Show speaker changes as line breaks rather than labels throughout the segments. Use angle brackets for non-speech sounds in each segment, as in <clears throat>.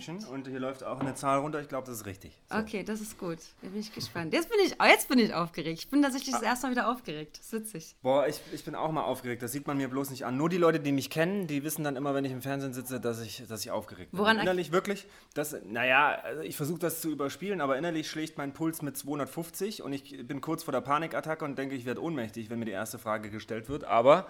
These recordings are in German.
Pünktchen und hier läuft auch eine Zahl runter. Ich glaube, das ist richtig. So.
Okay, das ist gut. Da bin ich gespannt. Jetzt bin ich, oh, jetzt bin ich aufgeregt. Ich bin tatsächlich das erste Mal wieder aufgeregt. Das ist witzig.
Boah, ich, ich bin auch mal aufgeregt. Das sieht man mir bloß nicht an. Nur die Leute, die mich kennen, die wissen dann immer, wenn ich im Fernsehen sitze, dass ich, dass ich aufgeregt bin.
Woran-
innerlich wirklich? Das, naja, also ich versuche das zu überspielen, aber innerlich schlägt mein Puls mit 250 und ich bin kurz vor der Panikattacke und denke, ich werde ohnmächtig, wenn mir die erste Frage gestellt wird. Aber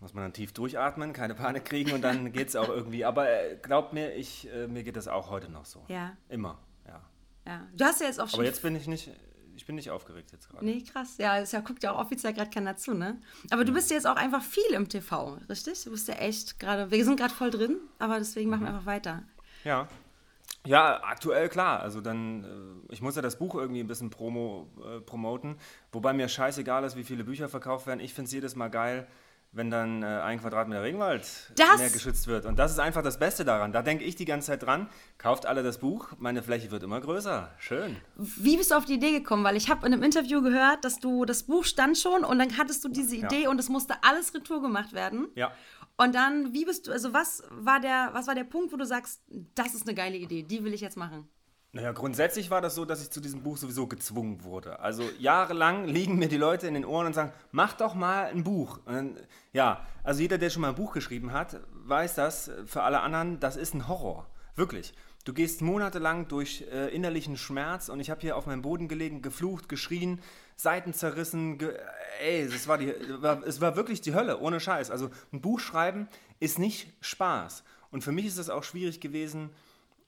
muss man dann tief durchatmen, keine Panik kriegen und dann geht es auch irgendwie. Aber äh, glaubt mir, ich, äh, mir geht das auch heute noch so.
Ja,
Immer, ja.
ja. Du hast ja jetzt auch schon.
Aber jetzt bin ich nicht, ich bin nicht aufgeregt jetzt gerade.
Nee, krass. Ja, es ja, guckt ja auch offiziell gerade keiner zu, ne? Aber du bist ja jetzt auch einfach viel im TV, richtig? Du bist ja echt gerade. Wir sind gerade voll drin, aber deswegen machen wir einfach weiter.
Ja. Ja, aktuell klar. Also dann, äh, ich muss ja das Buch irgendwie ein bisschen promo, äh, promoten, wobei mir scheißegal ist, wie viele Bücher verkauft werden. Ich finde es jedes Mal geil, wenn dann äh, ein Quadratmeter Regenwald
Das-
mehr geschützt wird. Und das ist einfach das Beste daran. Da denke ich die ganze Zeit dran. Kauft alle das Buch, meine Fläche wird immer größer. Schön.
Wie bist du auf die Idee gekommen? Weil ich habe in einem Interview gehört, dass du das Buch stand schon und dann hattest du diese Idee und es musste alles retour gemacht werden.
Ja.
Und dann, wie bist du, also was war der, was war der Punkt, wo du sagst, das ist eine geile Idee, die will ich jetzt machen?
Naja, grundsätzlich war das so, dass ich zu diesem Buch sowieso gezwungen wurde. Also jahrelang liegen mir die Leute in den Ohren und sagen, mach doch mal ein Buch. Dann, ja, also jeder, der schon mal ein Buch geschrieben hat, weiß das. Für alle anderen, das ist ein Horror. Wirklich. Du gehst monatelang durch äh, innerlichen Schmerz und ich habe hier auf meinem Boden gelegen, geflucht, geschrien, Seiten zerrissen. Ge ey, es war, war, war wirklich die Hölle, ohne Scheiß. Also ein Buch schreiben ist nicht Spaß. Und für mich ist es auch schwierig gewesen,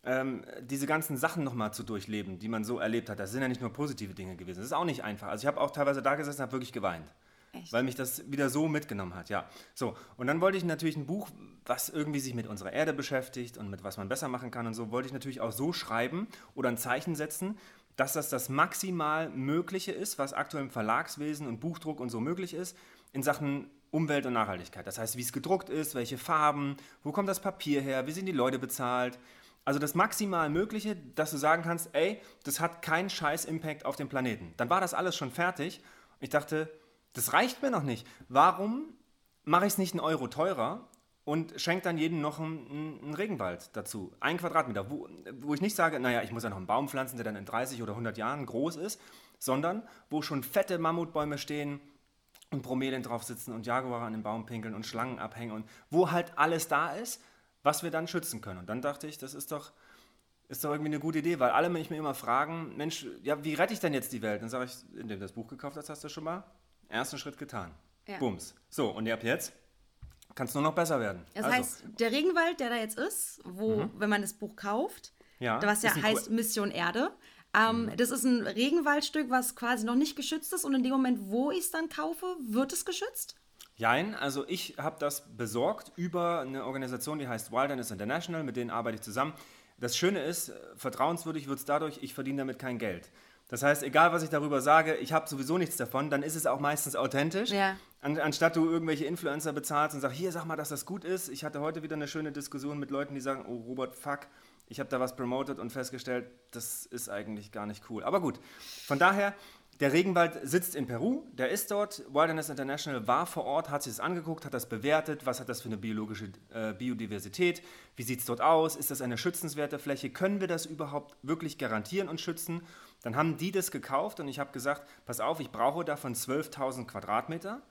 ähm, diese ganzen Sachen nochmal zu durchleben, die man so erlebt hat. Das sind ja nicht nur positive Dinge gewesen. Das ist auch nicht einfach. Also ich habe auch teilweise da gesessen und habe wirklich geweint.
Echt?
Weil mich das wieder so mitgenommen hat, ja. So, und dann wollte ich natürlich ein Buch, was irgendwie sich mit unserer Erde beschäftigt und mit was man besser machen kann und so, wollte ich natürlich auch so schreiben oder ein Zeichen setzen, dass das das maximal Mögliche ist, was aktuell im Verlagswesen und Buchdruck und so möglich ist, in Sachen Umwelt und Nachhaltigkeit. Das heißt, wie es gedruckt ist, welche Farben, wo kommt das Papier her, wie sind die Leute bezahlt. Also das maximal Mögliche, dass du sagen kannst, ey, das hat keinen scheiß Impact auf den Planeten. Dann war das alles schon fertig. Ich dachte, das reicht mir noch nicht. Warum mache ich es nicht einen Euro teurer und schenke dann jedem noch einen, einen Regenwald dazu? Ein Quadratmeter, wo, wo ich nicht sage, naja, ich muss ja noch einen Baum pflanzen, der dann in 30 oder 100 Jahren groß ist, sondern wo schon fette Mammutbäume stehen und Bromelien drauf sitzen und Jaguare an den Baum pinkeln und Schlangen abhängen und wo halt alles da ist, was wir dann schützen können. Und dann dachte ich, das ist doch, ist doch irgendwie eine gute Idee, weil alle mich mir immer fragen, Mensch, ja, wie rette ich denn jetzt die Welt? Dann sage ich, indem du das Buch gekauft hast, hast du schon mal ersten Schritt getan.
Ja.
Bums. So, und ab jetzt kann es nur noch besser werden.
Das
Also,
heißt, der Regenwald, der da jetzt ist, wo, wenn man das Buch kauft,
Ja,
was ja heißt
cool-
Mission Erde, ähm, das ist ein Regenwaldstück, was quasi noch nicht geschützt ist und in dem Moment, wo ich es dann kaufe, wird es geschützt?
Jein, also ich habe das besorgt über eine Organisation, die heißt Wilderness International, mit denen arbeite ich zusammen. Das Schöne ist, äh, vertrauenswürdig wird es dadurch, ich verdiene damit kein Geld. Das heißt, egal was ich darüber sage, ich habe sowieso nichts davon, dann ist es auch meistens authentisch.
Ja.
An, anstatt du irgendwelche Influencer bezahlst und sagst, hier, sag mal, dass das gut ist. Ich hatte heute wieder eine schöne Diskussion mit Leuten, die sagen, oh Robert, fuck, ich habe da was promotet und festgestellt, das ist eigentlich gar nicht cool. Aber gut, von daher, der Regenwald sitzt in Peru, der ist dort. Wilderness International war vor Ort, hat sich das angeguckt, hat das bewertet, was hat das für eine biologische äh, Biodiversität, wie sieht es dort aus, ist das eine schützenswerte Fläche, können wir das überhaupt wirklich garantieren und schützen? Dann haben die das gekauft und ich habe gesagt, pass auf, ich brauche davon 12.000 Quadratmeter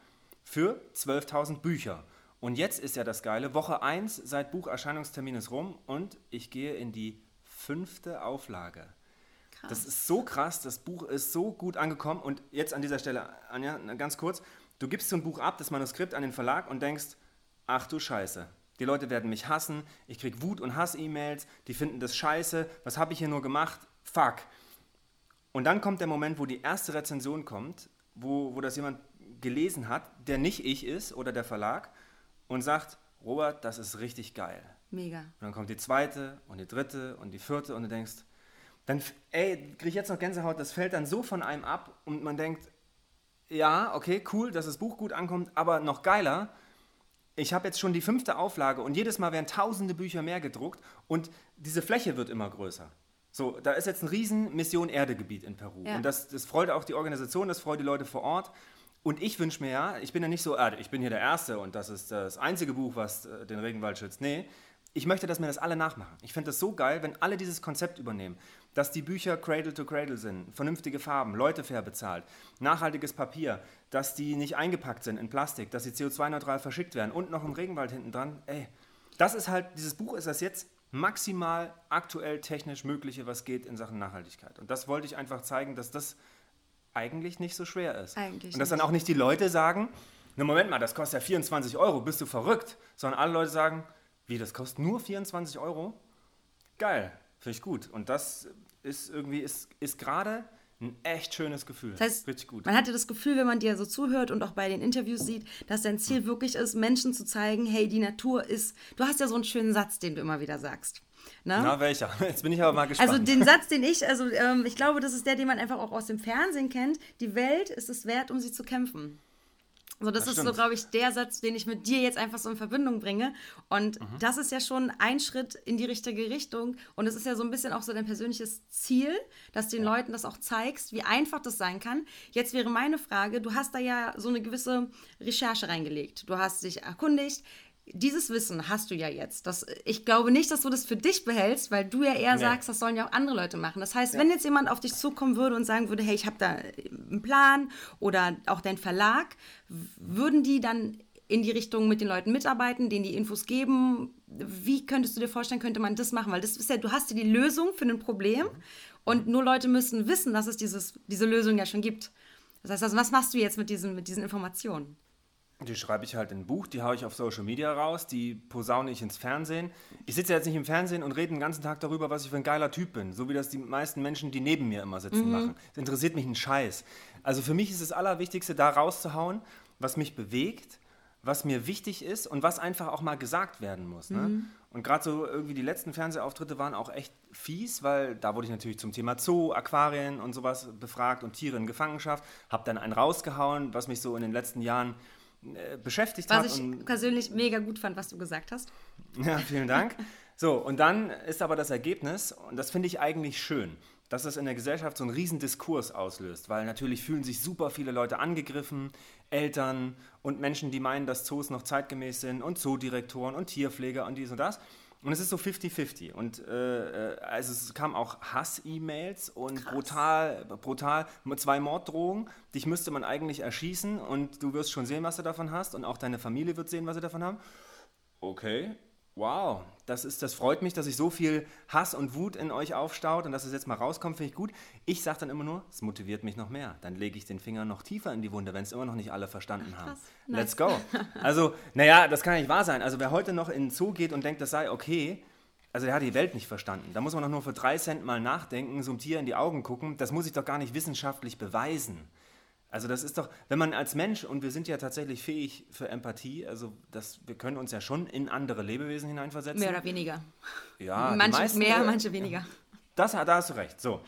für 12.000 Bücher. Und jetzt ist ja das Geile, Woche 1 seit Bucherscheinungstermin ist rum und ich gehe in die fünfte Auflage.
Krass.
Das ist so krass, das Buch ist so gut angekommen. Und jetzt an dieser Stelle, Anja, ganz kurz, du gibst so ein Buch ab, das Manuskript an den Verlag und denkst, ach du Scheiße, die Leute werden mich hassen, ich krieg Wut- und Hass-E-Mails, die finden das scheiße, was habe ich hier nur gemacht? Fuck. Und dann kommt der Moment, wo die erste Rezension kommt, wo, wo das jemand gelesen hat, der nicht ich ist oder der Verlag und sagt, Robert, das ist richtig geil.
Mega.
Und dann kommt die zweite und die dritte und die vierte und du denkst, dann kriege ich jetzt noch Gänsehaut, das fällt dann so von einem ab und man denkt, ja, okay, cool, dass das Buch gut ankommt, aber noch geiler, ich habe jetzt schon die fünfte Auflage und jedes Mal werden tausende Bücher mehr gedruckt und diese Fläche wird immer größer. So, da ist jetzt ein riesen Mission Erdegebiet in Peru. Ja. Und das, das freut auch die Organisation, das freut die Leute vor Ort. Und ich wünsche mir ja, ich bin ja nicht so, ah, ich bin hier der Erste und das ist das einzige Buch, was äh, den Regenwald schützt. Nee, ich möchte, dass mir das alle nachmachen. Ich finde das so geil, wenn alle dieses Konzept übernehmen, dass die Bücher Cradle to Cradle sind, vernünftige Farben, Leute fair bezahlt, nachhaltiges Papier, dass die nicht eingepackt sind in Plastik, dass sie CO2-neutral verschickt werden und noch im Regenwald hinten dran. Ey, das ist halt, dieses Buch ist das jetzt maximal aktuell technisch Mögliche, was geht in Sachen Nachhaltigkeit. Und das wollte ich einfach zeigen, dass das eigentlich nicht so schwer ist. Eigentlich und dass nicht. dann auch nicht die Leute sagen, na Moment mal, das kostet ja 24 Euro, bist du verrückt? Sondern alle Leute sagen, wie, das kostet nur 24 Euro? Geil, finde ich gut. Und das ist irgendwie, ist, ist gerade ein echt schönes Gefühl.
Das heißt, Richtig gut. Man hatte das Gefühl, wenn man dir so zuhört und auch bei den Interviews sieht, dass dein Ziel wirklich ist, Menschen zu zeigen, hey, die Natur ist. Du hast ja so einen schönen Satz, den du immer wieder sagst.
Ne? Na, welcher? <laughs> Jetzt bin ich aber mal gespannt.
Also den Satz, den ich, also ähm, ich glaube, das ist der, den man einfach auch aus dem Fernsehen kennt. Die Welt ist es wert, um sie zu kämpfen. So, das, das ist so, glaube ich, der Satz, den ich mit dir jetzt einfach so in Verbindung bringe. Und mhm. das ist ja schon ein Schritt in die richtige Richtung. Und es ist ja so ein bisschen auch so dein persönliches Ziel, dass den ja. Leuten das auch zeigst, wie einfach das sein kann. Jetzt wäre meine Frage, du hast da ja so eine gewisse Recherche reingelegt. Du hast dich erkundigt, dieses Wissen hast du ja jetzt. Das, ich glaube nicht, dass du das für dich behältst, weil du ja eher nee. sagst, das sollen ja auch andere Leute machen. Das heißt, ja. wenn jetzt jemand auf dich zukommen würde und sagen würde, hey, ich habe da einen Plan oder auch dein Verlag, würden die dann in die Richtung mit den Leuten mitarbeiten, denen die Infos geben? Wie könntest du dir vorstellen, könnte man das machen? Weil das ist ja, du hast ja die Lösung für ein Problem und nur Leute müssen wissen, dass es dieses, diese Lösung ja schon gibt. Das heißt, also, was machst du jetzt mit diesen, mit diesen Informationen?
Die schreibe ich halt in ein Buch, die haue ich auf Social Media raus, die posaune ich ins Fernsehen. Ich sitze jetzt nicht im Fernsehen und rede den ganzen Tag darüber, was ich für ein geiler Typ bin, so wie das die meisten Menschen, die neben mir immer sitzen, mhm. machen. Das interessiert mich ein Scheiß. Also für mich ist das Allerwichtigste, da rauszuhauen, was mich bewegt, was mir wichtig ist und was einfach auch mal gesagt werden muss. Ne? Mhm. Und gerade so irgendwie die letzten Fernsehauftritte waren auch echt fies, weil da wurde ich natürlich zum Thema Zoo, Aquarien und sowas befragt und Tiere in Gefangenschaft. Hab dann einen rausgehauen, was mich so in den letzten Jahren beschäftigt
was
hat.
Was ich persönlich mega gut fand, was du gesagt hast.
Ja, vielen Dank. <laughs> so, und dann ist aber das Ergebnis, und das finde ich eigentlich schön, dass das in der Gesellschaft so einen riesen Diskurs auslöst, weil natürlich fühlen sich super viele Leute angegriffen, Eltern und Menschen, die meinen, dass Zoos noch zeitgemäß sind und Zoodirektoren und Tierpfleger und dies und das. Und es ist so 50-50. Und äh, äh, also es kam auch Hass-E-Mails und Krass. brutal, brutal, zwei Morddrohungen. Dich müsste man eigentlich erschießen und du wirst schon sehen, was du davon hast. Und auch deine Familie wird sehen, was sie davon haben. Okay, Wow, das, ist, das freut mich, dass sich so viel Hass und Wut in euch aufstaut und dass es jetzt mal rauskommt, finde ich gut. Ich sage dann immer nur, es motiviert mich noch mehr. Dann lege ich den Finger noch tiefer in die Wunde, wenn es immer noch nicht alle verstanden haben. Let's go. <laughs> Also, naja, das kann nicht wahr sein. Also, wer heute noch in den Zoo geht und denkt, das sei okay, also der hat die Welt nicht verstanden. Da muss man doch nur für drei Cent mal nachdenken, so einem Tier in die Augen gucken. Das muss ich doch gar nicht wissenschaftlich beweisen. Also das ist doch, wenn man als Mensch, und wir sind ja tatsächlich fähig für Empathie, also das, wir können uns ja schon in andere Lebewesen hineinversetzen.
Mehr oder weniger.
Ja,
manche
meisten,
mehr, manche weniger.
Das, da hast du recht, so.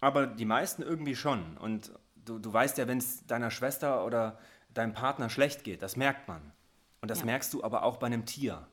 Aber die meisten irgendwie schon. Und du, du weißt ja, wenn es deiner Schwester oder deinem Partner schlecht geht, das merkt man. Und das ja. merkst du aber auch bei einem Tier.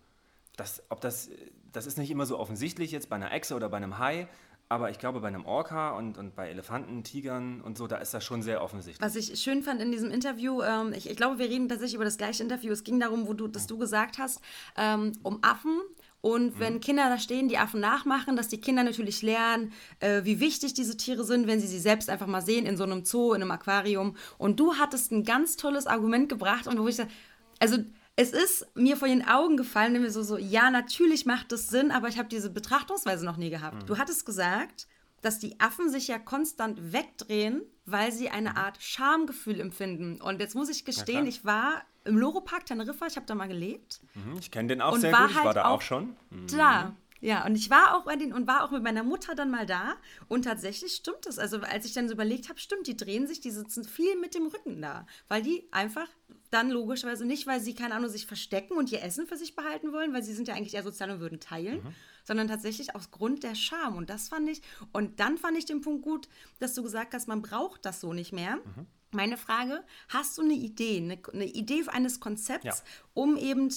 Das, ob das, das ist nicht immer so offensichtlich jetzt bei einer Echse oder bei einem Hai, aber ich glaube, bei einem Orca und, und bei Elefanten, Tigern und so, da ist das schon sehr offensichtlich.
Was ich schön fand in diesem Interview, ähm, ich, ich, glaube, wir reden tatsächlich über das gleiche Interview. Es ging darum, wo du, dass du gesagt hast, ähm, um Affen. Und wenn mhm. Kinder da stehen, die Affen nachmachen, dass die Kinder natürlich lernen, äh, wie wichtig diese Tiere sind, wenn sie sie selbst einfach mal sehen in so einem Zoo, in einem Aquarium. Und du hattest ein ganz tolles Argument gebracht und wo ich sage, also es ist mir vor den Augen gefallen, nämlich so, so, ja, natürlich macht das Sinn, aber ich habe diese Betrachtungsweise noch nie gehabt. Mhm. Du hattest gesagt, dass die Affen sich ja konstant wegdrehen, weil sie eine mhm. Art Schamgefühl empfinden. Und jetzt muss ich gestehen, ich war im Loro-Park Teneriffa, ich habe da mal gelebt.
Mhm, ich kenne den auch sehr gut, ich war halt da auch schon.
Mhm. Da. Ja, und ich war auch bei den und war auch mit meiner Mutter dann mal da und tatsächlich stimmt es. Also als ich dann so überlegt habe, stimmt, die drehen sich, die sitzen viel mit dem Rücken da, weil die einfach dann logischerweise nicht, weil sie keine Ahnung sich verstecken und ihr Essen für sich behalten wollen, weil sie sind ja eigentlich eher sozial und würden teilen, mhm. sondern tatsächlich aus Grund der Scham. Und das fand ich, und dann fand ich den Punkt gut, dass du gesagt hast, man braucht das so nicht mehr. Mhm. Meine Frage, hast du eine Idee, eine, eine Idee eines Konzepts, ja. um eben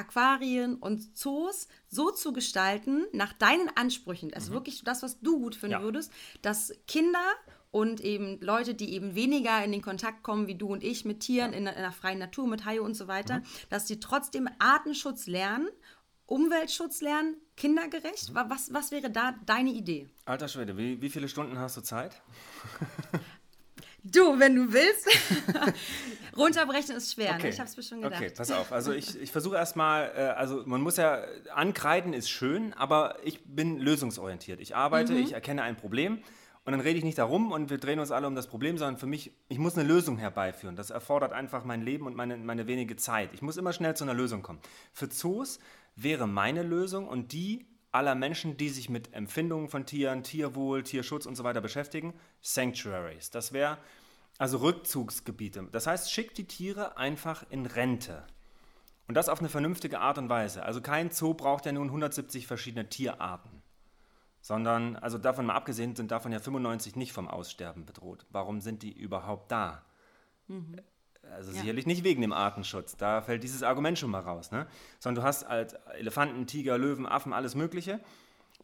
Aquarien und Zoos so zu gestalten, nach deinen Ansprüchen, also mhm. wirklich das, was du gut finden ja. würdest, dass Kinder und eben Leute, die eben weniger in den Kontakt kommen wie du und ich mit Tieren ja. in, in, der freien Natur, mit Haie und so weiter, mhm. dass sie trotzdem Artenschutz lernen, Umweltschutz lernen, kindergerecht. Mhm. Was, was wäre da deine Idee?
Alter Schwede, wie, wie viele Stunden hast du Zeit?
Du, wenn du willst. <laughs> Runterbrechen ist schwer, ne? okay. ne? ich habe es mir schon gedacht.
Okay, pass auf. Also ich, <laughs> ich versuche erstmal, äh, also man muss ja, ankreiden ist schön, aber ich bin lösungsorientiert. Ich arbeite, mhm. ich erkenne ein Problem und dann rede ich nicht darum und wir drehen uns alle um das Problem, sondern für mich, ich muss eine Lösung herbeiführen. Das erfordert einfach mein Leben und meine, meine wenige Zeit. Ich muss immer schnell zu einer Lösung kommen. Für Zoos wäre meine Lösung und die aller Menschen, die sich mit Empfindungen von Tieren, Tierwohl, Tierschutz und so weiter beschäftigen, Sanctuaries. Das wäre also Rückzugsgebiete. Das heißt, schickt die Tiere einfach in Rente. Und das auf eine vernünftige Art und Weise. Also kein Zoo braucht ja nun 170 verschiedene Tierarten. Sondern, also davon mal abgesehen, sind davon ja 95 nicht vom Aussterben bedroht. Warum sind die überhaupt da? Mhm. Also ja. sicherlich nicht wegen dem Artenschutz, da fällt dieses Argument schon mal raus. Ne? Sondern du hast halt Elefanten, Tiger, Löwen, Affen, alles Mögliche.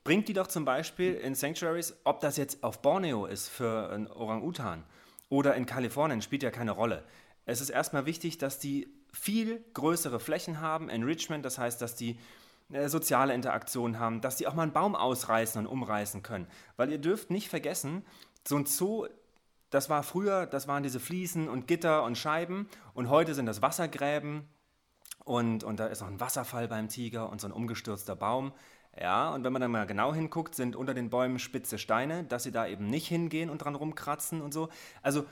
Bringt die doch zum Beispiel in Sanctuaries, ob das jetzt auf Borneo ist für einen Orang-Utan oder in Kalifornien, spielt ja keine Rolle. Es ist erstmal wichtig, dass die viel größere Flächen haben, Enrichment, das heißt, dass die äh, soziale Interaktion haben, dass die auch mal einen Baum ausreißen und umreißen können. Weil ihr dürft nicht vergessen, so ein Zoo das war früher, das waren diese Fliesen und Gitter und Scheiben und heute sind das Wassergräben und, und da ist noch ein Wasserfall beim Tiger und so ein umgestürzter Baum. Ja, und wenn man dann mal genau hinguckt, sind unter den Bäumen spitze Steine, dass sie da eben nicht hingehen und dran rumkratzen und so. Also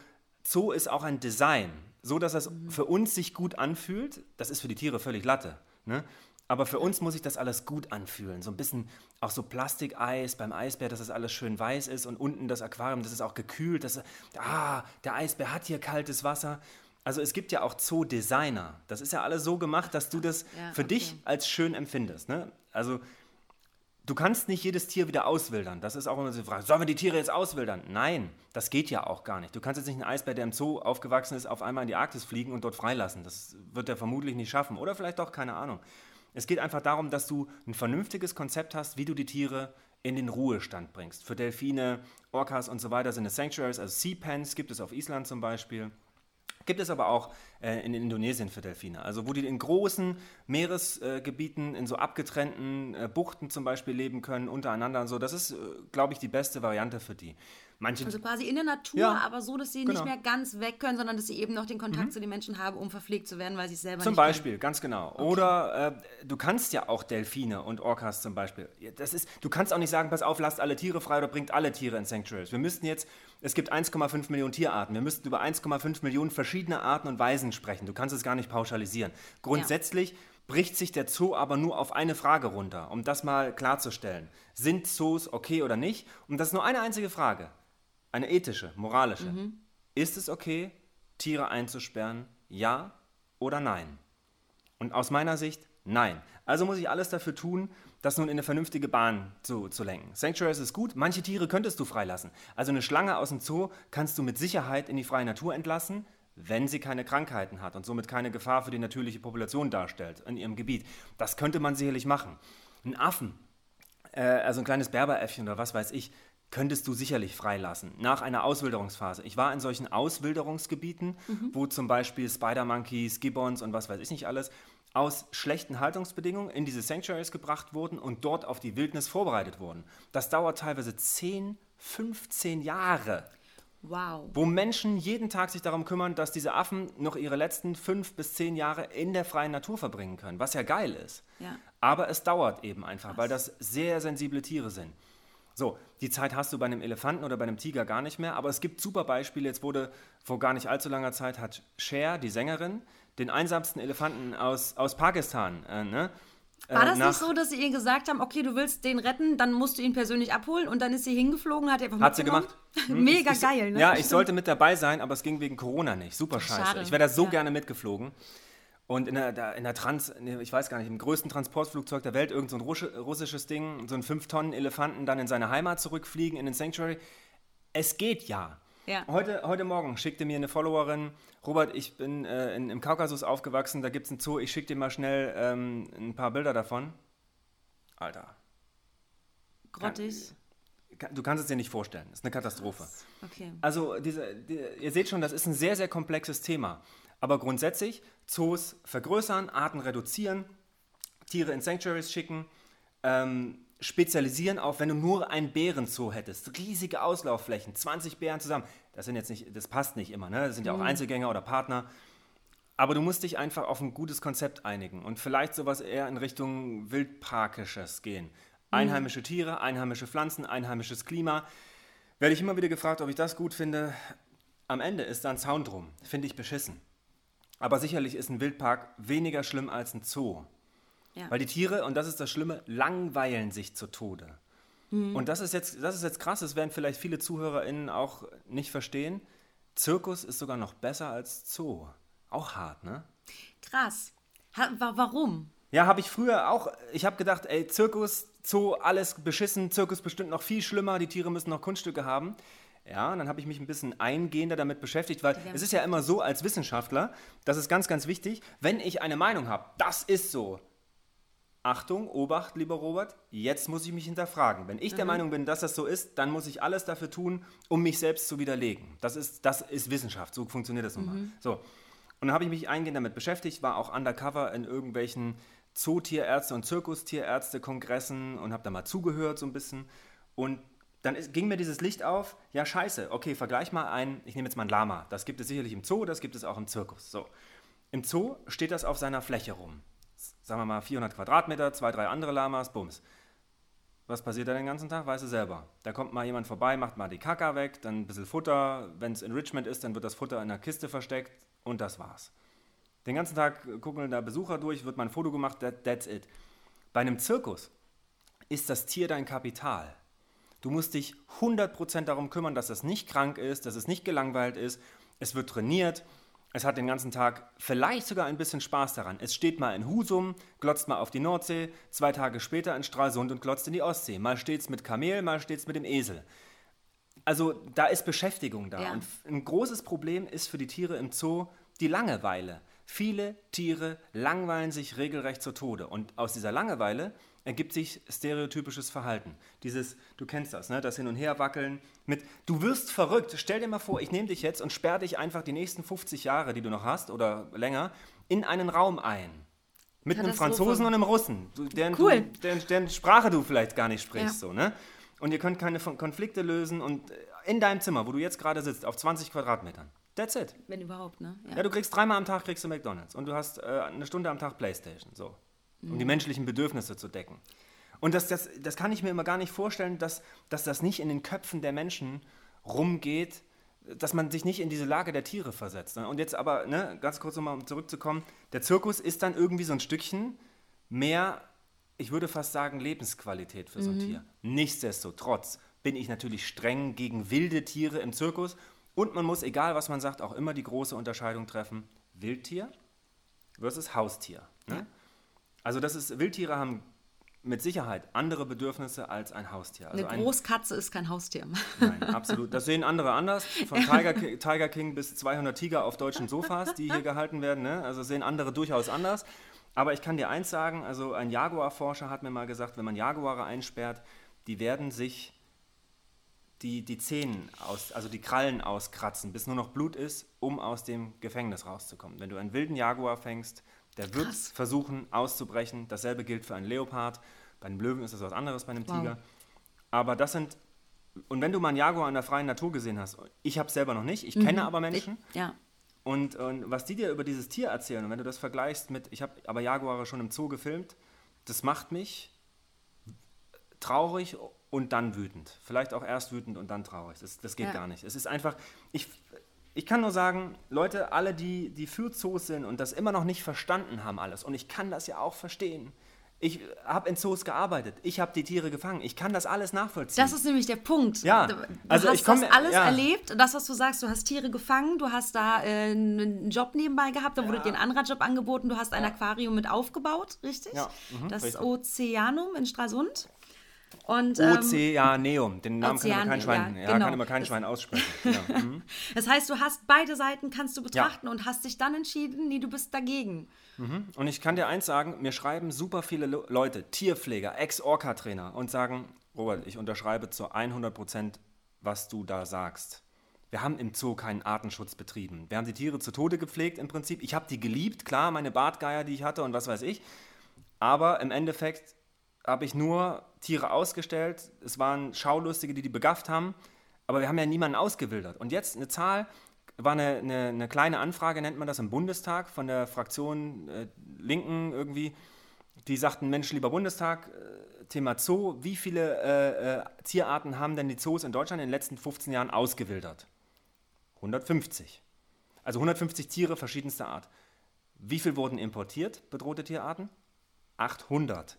Zoo ist auch ein Design, so dass es für uns sich gut anfühlt. Das ist für die Tiere völlig Latte. Ne? Aber für uns muss sich das alles gut anfühlen. So ein bisschen auch so Plastikeis beim Eisbär, dass das alles schön weiß ist und unten das Aquarium, das ist auch gekühlt. Das, ah, der Eisbär hat hier kaltes Wasser. Also es gibt ja auch Zoo-Designer. Das ist ja alles so gemacht, dass du das ja, für okay. dich als schön empfindest. Ne? Also du kannst nicht jedes Tier wieder auswildern. Das ist auch immer so die Frage, sollen wir die Tiere jetzt auswildern? Nein, das geht ja auch gar nicht. Du kannst jetzt nicht einen Eisbär, der im Zoo aufgewachsen ist, auf einmal in die Arktis fliegen und dort freilassen. Das wird er vermutlich nicht schaffen. Oder vielleicht doch, keine Ahnung. Es geht einfach darum, dass du ein vernünftiges Konzept hast, wie du die Tiere in den Ruhestand bringst. Für Delfine, Orcas und so weiter sind es Sanctuaries, also Sea Pens gibt es auf Island zum Beispiel. Gibt es aber auch äh, in Indonesien für Delfine. Also wo die in großen Meeresgebieten, äh, in so abgetrennten äh, Buchten zum Beispiel leben können, untereinander und so. Das ist, äh, glaube ich, die beste Variante für die.
Manche, also quasi in der Natur, ja, aber so, dass sie genau. nicht mehr ganz weg können, sondern dass sie eben noch den Kontakt mhm. zu den Menschen haben, um verpflegt zu werden, weil sie es selber
zum
nicht
Beispiel, können. ganz genau. Okay. Oder äh, du kannst ja auch Delfine und Orcas zum Beispiel. Das ist, du kannst auch nicht sagen, pass auf, lasst alle Tiere frei oder bringt alle Tiere in Sanctuaries. Wir müssten jetzt, es gibt 1,5 Millionen Tierarten. Wir müssten über 1,5 Millionen verschiedene Arten und Weisen sprechen. Du kannst es gar nicht pauschalisieren. Grundsätzlich ja. bricht sich der Zoo aber nur auf eine Frage runter, um das mal klarzustellen. Sind Zoos okay oder nicht? Und das ist nur eine einzige Frage. Eine ethische, moralische. Mhm. Ist es okay, Tiere einzusperren? Ja oder nein? Und aus meiner Sicht, nein. Also muss ich alles dafür tun, das nun in eine vernünftige Bahn zu, zu lenken. Sanctuaries ist gut, manche Tiere könntest du freilassen. Also eine Schlange aus dem Zoo kannst du mit Sicherheit in die freie Natur entlassen, wenn sie keine Krankheiten hat und somit keine Gefahr für die natürliche Population darstellt in ihrem Gebiet. Das könnte man sicherlich machen. Ein Affen, äh, also ein kleines Berberäffchen oder was weiß ich, könntest du sicherlich freilassen nach einer Auswilderungsphase. Ich war in solchen Auswilderungsgebieten, mhm. wo zum Beispiel Spider-Monkeys, Gibbons und was weiß ich nicht alles aus schlechten Haltungsbedingungen in diese Sanctuaries gebracht wurden und dort auf die Wildnis vorbereitet wurden. Das dauert teilweise 10, 15 Jahre.
Wow.
Wo Menschen jeden Tag sich darum kümmern, dass diese Affen noch ihre letzten fünf bis zehn Jahre in der freien Natur verbringen können, was ja geil ist. Ja. Aber es dauert eben einfach, was? weil das sehr sensible Tiere sind. So, die Zeit hast du bei einem Elefanten oder bei einem Tiger gar nicht mehr, aber es gibt super Beispiele. Jetzt wurde vor gar nicht allzu langer Zeit hat Cher, die Sängerin, den einsamsten Elefanten aus, aus Pakistan. Äh, ne?
War äh, das nicht so, dass sie ihr gesagt haben, okay, du willst den retten, dann musst du ihn persönlich abholen und dann ist sie hingeflogen, hat einfach
Hat sie gemacht. <laughs>
Hm, Mega ich, geil, ne?
Ja, ich sollte mit dabei sein, aber es ging wegen Corona nicht. Super scheiße. Schade. Ich wäre da so ja. gerne mitgeflogen. Und in der, der, in der Trans, ich weiß gar nicht, im größten Transportflugzeug der Welt, irgend so ein russisches Ding, so ein 5-Tonnen-Elefanten dann in seine Heimat zurückfliegen, in den Sanctuary. Es geht ja. Ja. Heute, heute Morgen schickte mir eine Followerin, Robert, ich bin äh, in, im Kaukasus aufgewachsen, da gibt es einen Zoo, ich schicke dir mal schnell ähm, ein paar Bilder davon. Alter.
Grottig.
Kann, du kannst es dir nicht vorstellen, das ist eine Katastrophe.
Okay.
Also, diese, die, ihr seht schon, das ist ein sehr, sehr komplexes Thema. Aber grundsätzlich Zoos vergrößern, Arten reduzieren, Tiere in Sanctuaries schicken, ähm, spezialisieren auf, wenn du nur ein Bärenzoo hättest, riesige Auslaufflächen, 20 Bären zusammen. Das sind jetzt nicht, das passt nicht immer, ne? Das sind ja auch mhm. Einzelgänger oder Partner. Aber du musst dich einfach auf ein gutes Konzept einigen und vielleicht sowas eher in Richtung Wildparkisches gehen. Mhm. Einheimische Tiere, einheimische Pflanzen, einheimisches Klima. Werde ich immer wieder gefragt, ob ich das gut finde. Am Ende ist da ein Zaun drum. Finde ich beschissen. Aber sicherlich ist ein Wildpark weniger schlimm als ein Zoo. Ja. Weil die Tiere, und das ist das Schlimme, langweilen sich zu Tode. Mhm. Und das ist, jetzt, das ist jetzt krass, das werden vielleicht viele ZuhörerInnen auch nicht verstehen. Zirkus ist sogar noch besser als Zoo. Auch hart, ne?
Krass. Ha, warum?
Ja, habe ich früher auch. Ich habe gedacht, ey, Zirkus, Zoo, alles beschissen. Zirkus bestimmt noch viel schlimmer. Die Tiere müssen noch Kunststücke haben. Ja, und dann habe ich mich ein bisschen eingehender damit beschäftigt, weil es ist ja immer so als Wissenschaftler, das ist ganz, ganz wichtig, wenn ich eine Meinung habe, das ist so, Achtung, Obacht, lieber Robert, jetzt muss ich mich hinterfragen. Wenn ich mhm. der Meinung bin, dass das so ist, dann muss ich alles dafür tun, um mich selbst zu widerlegen. Das ist, das ist Wissenschaft, so funktioniert das nun mal. Mhm. So. Und dann habe ich mich eingehend damit beschäftigt, war auch undercover in irgendwelchen Zootierärzte und Zirkustierärzte-Kongressen und habe da mal zugehört so ein bisschen. Und dann ist, ging mir dieses Licht auf, ja scheiße, okay, vergleich mal ein, ich nehme jetzt mal ein Lama. Das gibt es sicherlich im Zoo, das gibt es auch im Zirkus. So. Im Zoo steht das auf seiner Fläche rum sagen wir mal 400 Quadratmeter, zwei, drei andere Lamas, bums. Was passiert da den ganzen Tag? Weißt du selber. Da kommt mal jemand vorbei, macht mal die Kaka weg, dann ein bisschen Futter. Wenn es Enrichment ist, dann wird das Futter in der Kiste versteckt und das war's. Den ganzen Tag gucken da Besucher durch, wird mal ein Foto gemacht, that, that's it. Bei einem Zirkus ist das Tier dein Kapital. Du musst dich 100% darum kümmern, dass es nicht krank ist, dass es nicht gelangweilt ist. Es wird trainiert, es hat den ganzen Tag vielleicht sogar ein bisschen Spaß daran. Es steht mal in Husum, glotzt mal auf die Nordsee, zwei Tage später in Stralsund und glotzt in die Ostsee. Mal steht es mit Kamel, mal steht es mit dem Esel. Also da ist Beschäftigung da. Ja. Und ein großes Problem ist für die Tiere im Zoo die Langeweile. Viele Tiere langweilen sich regelrecht zu Tode. Und aus dieser Langeweile ergibt sich stereotypisches Verhalten. Dieses, du kennst das, ne? das Hin- und Herwackeln mit, du wirst verrückt. Stell dir mal vor, ich nehme dich jetzt und sperre dich einfach die nächsten 50 Jahre, die du noch hast oder länger, in einen Raum ein. Mit einem Franzosen und einem Russen, deren, cool. du, deren, deren, Sprache du vielleicht gar nicht sprichst. Ja. So, ne? Und ihr könnt keine Konflikte lösen und äh, in deinem Zimmer, wo du jetzt gerade sitzt, auf 20 Quadratmetern. That's it.
Wenn überhaupt, ne?
Ja, ja du kriegst dreimal am Tag kriegst du McDonalds und du hast äh, eine Stunde am Tag Playstation. So um die menschlichen Bedürfnisse zu decken. Und das, das, das kann ich mir immer gar nicht vorstellen, dass, dass das nicht in den Köpfen der Menschen rumgeht, dass man sich nicht in diese Lage der Tiere versetzt. Und jetzt aber, ne, ganz kurz nochmal, um zurückzukommen, der Zirkus ist dann irgendwie so ein Stückchen mehr, ich würde fast sagen, Lebensqualität für so ein mhm. Tier. Nichtsdestotrotz bin ich natürlich streng gegen wilde Tiere im Zirkus und man muss, egal was man sagt, auch immer die große Unterscheidung treffen, Wildtier versus Haustier. Ne? Ja. Also das ist, Wildtiere haben mit Sicherheit andere Bedürfnisse als ein Haustier.
Also Eine Großkatze ein, ist kein Haustier.
Nein, absolut. Das sehen andere anders. Von Tiger, Tiger, King bis 200 Tiger auf deutschen Sofas, die hier gehalten werden. Ne? Also sehen andere durchaus anders. Aber ich kann dir eins sagen, also ein Jaguar-Forscher hat mir mal gesagt, wenn man Jaguare einsperrt, die werden sich die, die Zähne, aus, also die Krallen auskratzen, bis nur noch Blut ist, um aus dem Gefängnis rauszukommen. Wenn du einen wilden Jaguar fängst, der wird Krass. versuchen auszubrechen. Dasselbe gilt für einen Leopard. Bei einem Löwen ist das was anderes, bei einem wow. Tiger. Aber das sind, und wenn du mal einen Jaguar in der freien Natur gesehen hast, ich habe es selber noch nicht, ich mhm. kenne aber Menschen.
Ich, ja.
Und, und, was die dir über dieses Tier erzählen, und wenn du das vergleichst mit, ich habe aber Jaguare schon im Zoo gefilmt, das macht mich traurig und dann wütend. Vielleicht auch erst wütend und dann traurig. Das, das geht ja. gar nicht. Es ist einfach, ich, ich kann nur sagen, Leute, alle, die, die für Zoos sind und das immer noch nicht verstanden haben alles, und ich kann das ja auch verstehen, Ich habe in Zoos gearbeitet. Ich habe die Tiere gefangen. Ich kann das alles nachvollziehen.
Das ist nämlich der Punkt.
Ja,
Du,
also
hast
ich komm-
das alles
ja.
erlebt. Das, was du sagst, du hast Tiere gefangen, du hast da äh, einen Job nebenbei gehabt, da wurde dir ein anderer Job angeboten, du hast ein Aquarium mit aufgebaut, richtig?
Ja, mhm,
das
richtig.
Ozeanum in Stralsund. Und, ähm,
Ozeaneum. Den Namen kann immer kein Schwein,
ja,
ja,
genau.
kann immer kein Schwein aussprechen. <laughs> Ja. Mhm.
das heißt, du hast beide Seiten kannst du betrachten und hast dich dann entschieden, nee, du bist dagegen.
Und ich kann dir eins sagen, mir schreiben super viele Le- Leute, Tierpfleger, Ex-Orca-Trainer und sagen, Robert, ich unterschreibe zu 100 Prozent, was du da sagst. Wir haben im Zoo keinen Artenschutz betrieben. Wir haben die Tiere zu Tode gepflegt im Prinzip. Ich habe die geliebt, klar, meine Bartgeier, die ich hatte und was weiß ich. Aber im Endeffekt habe ich nur Tiere ausgestellt. Es waren Schaulustige, die die begafft haben. Aber wir haben ja niemanden ausgewildert. Und jetzt eine Zahl, war eine, eine, eine kleine Anfrage, nennt man das im Bundestag, von der Fraktion äh, Linken irgendwie. Die sagten, Mensch, lieber Bundestag, äh, Thema Zoo, wie viele äh, äh, Tierarten haben denn die Zoos in Deutschland in den letzten 15 Jahren ausgewildert? 150. Also 150 Tiere verschiedenster Art. Wie viel wurden importiert, bedrohte Tierarten? 800.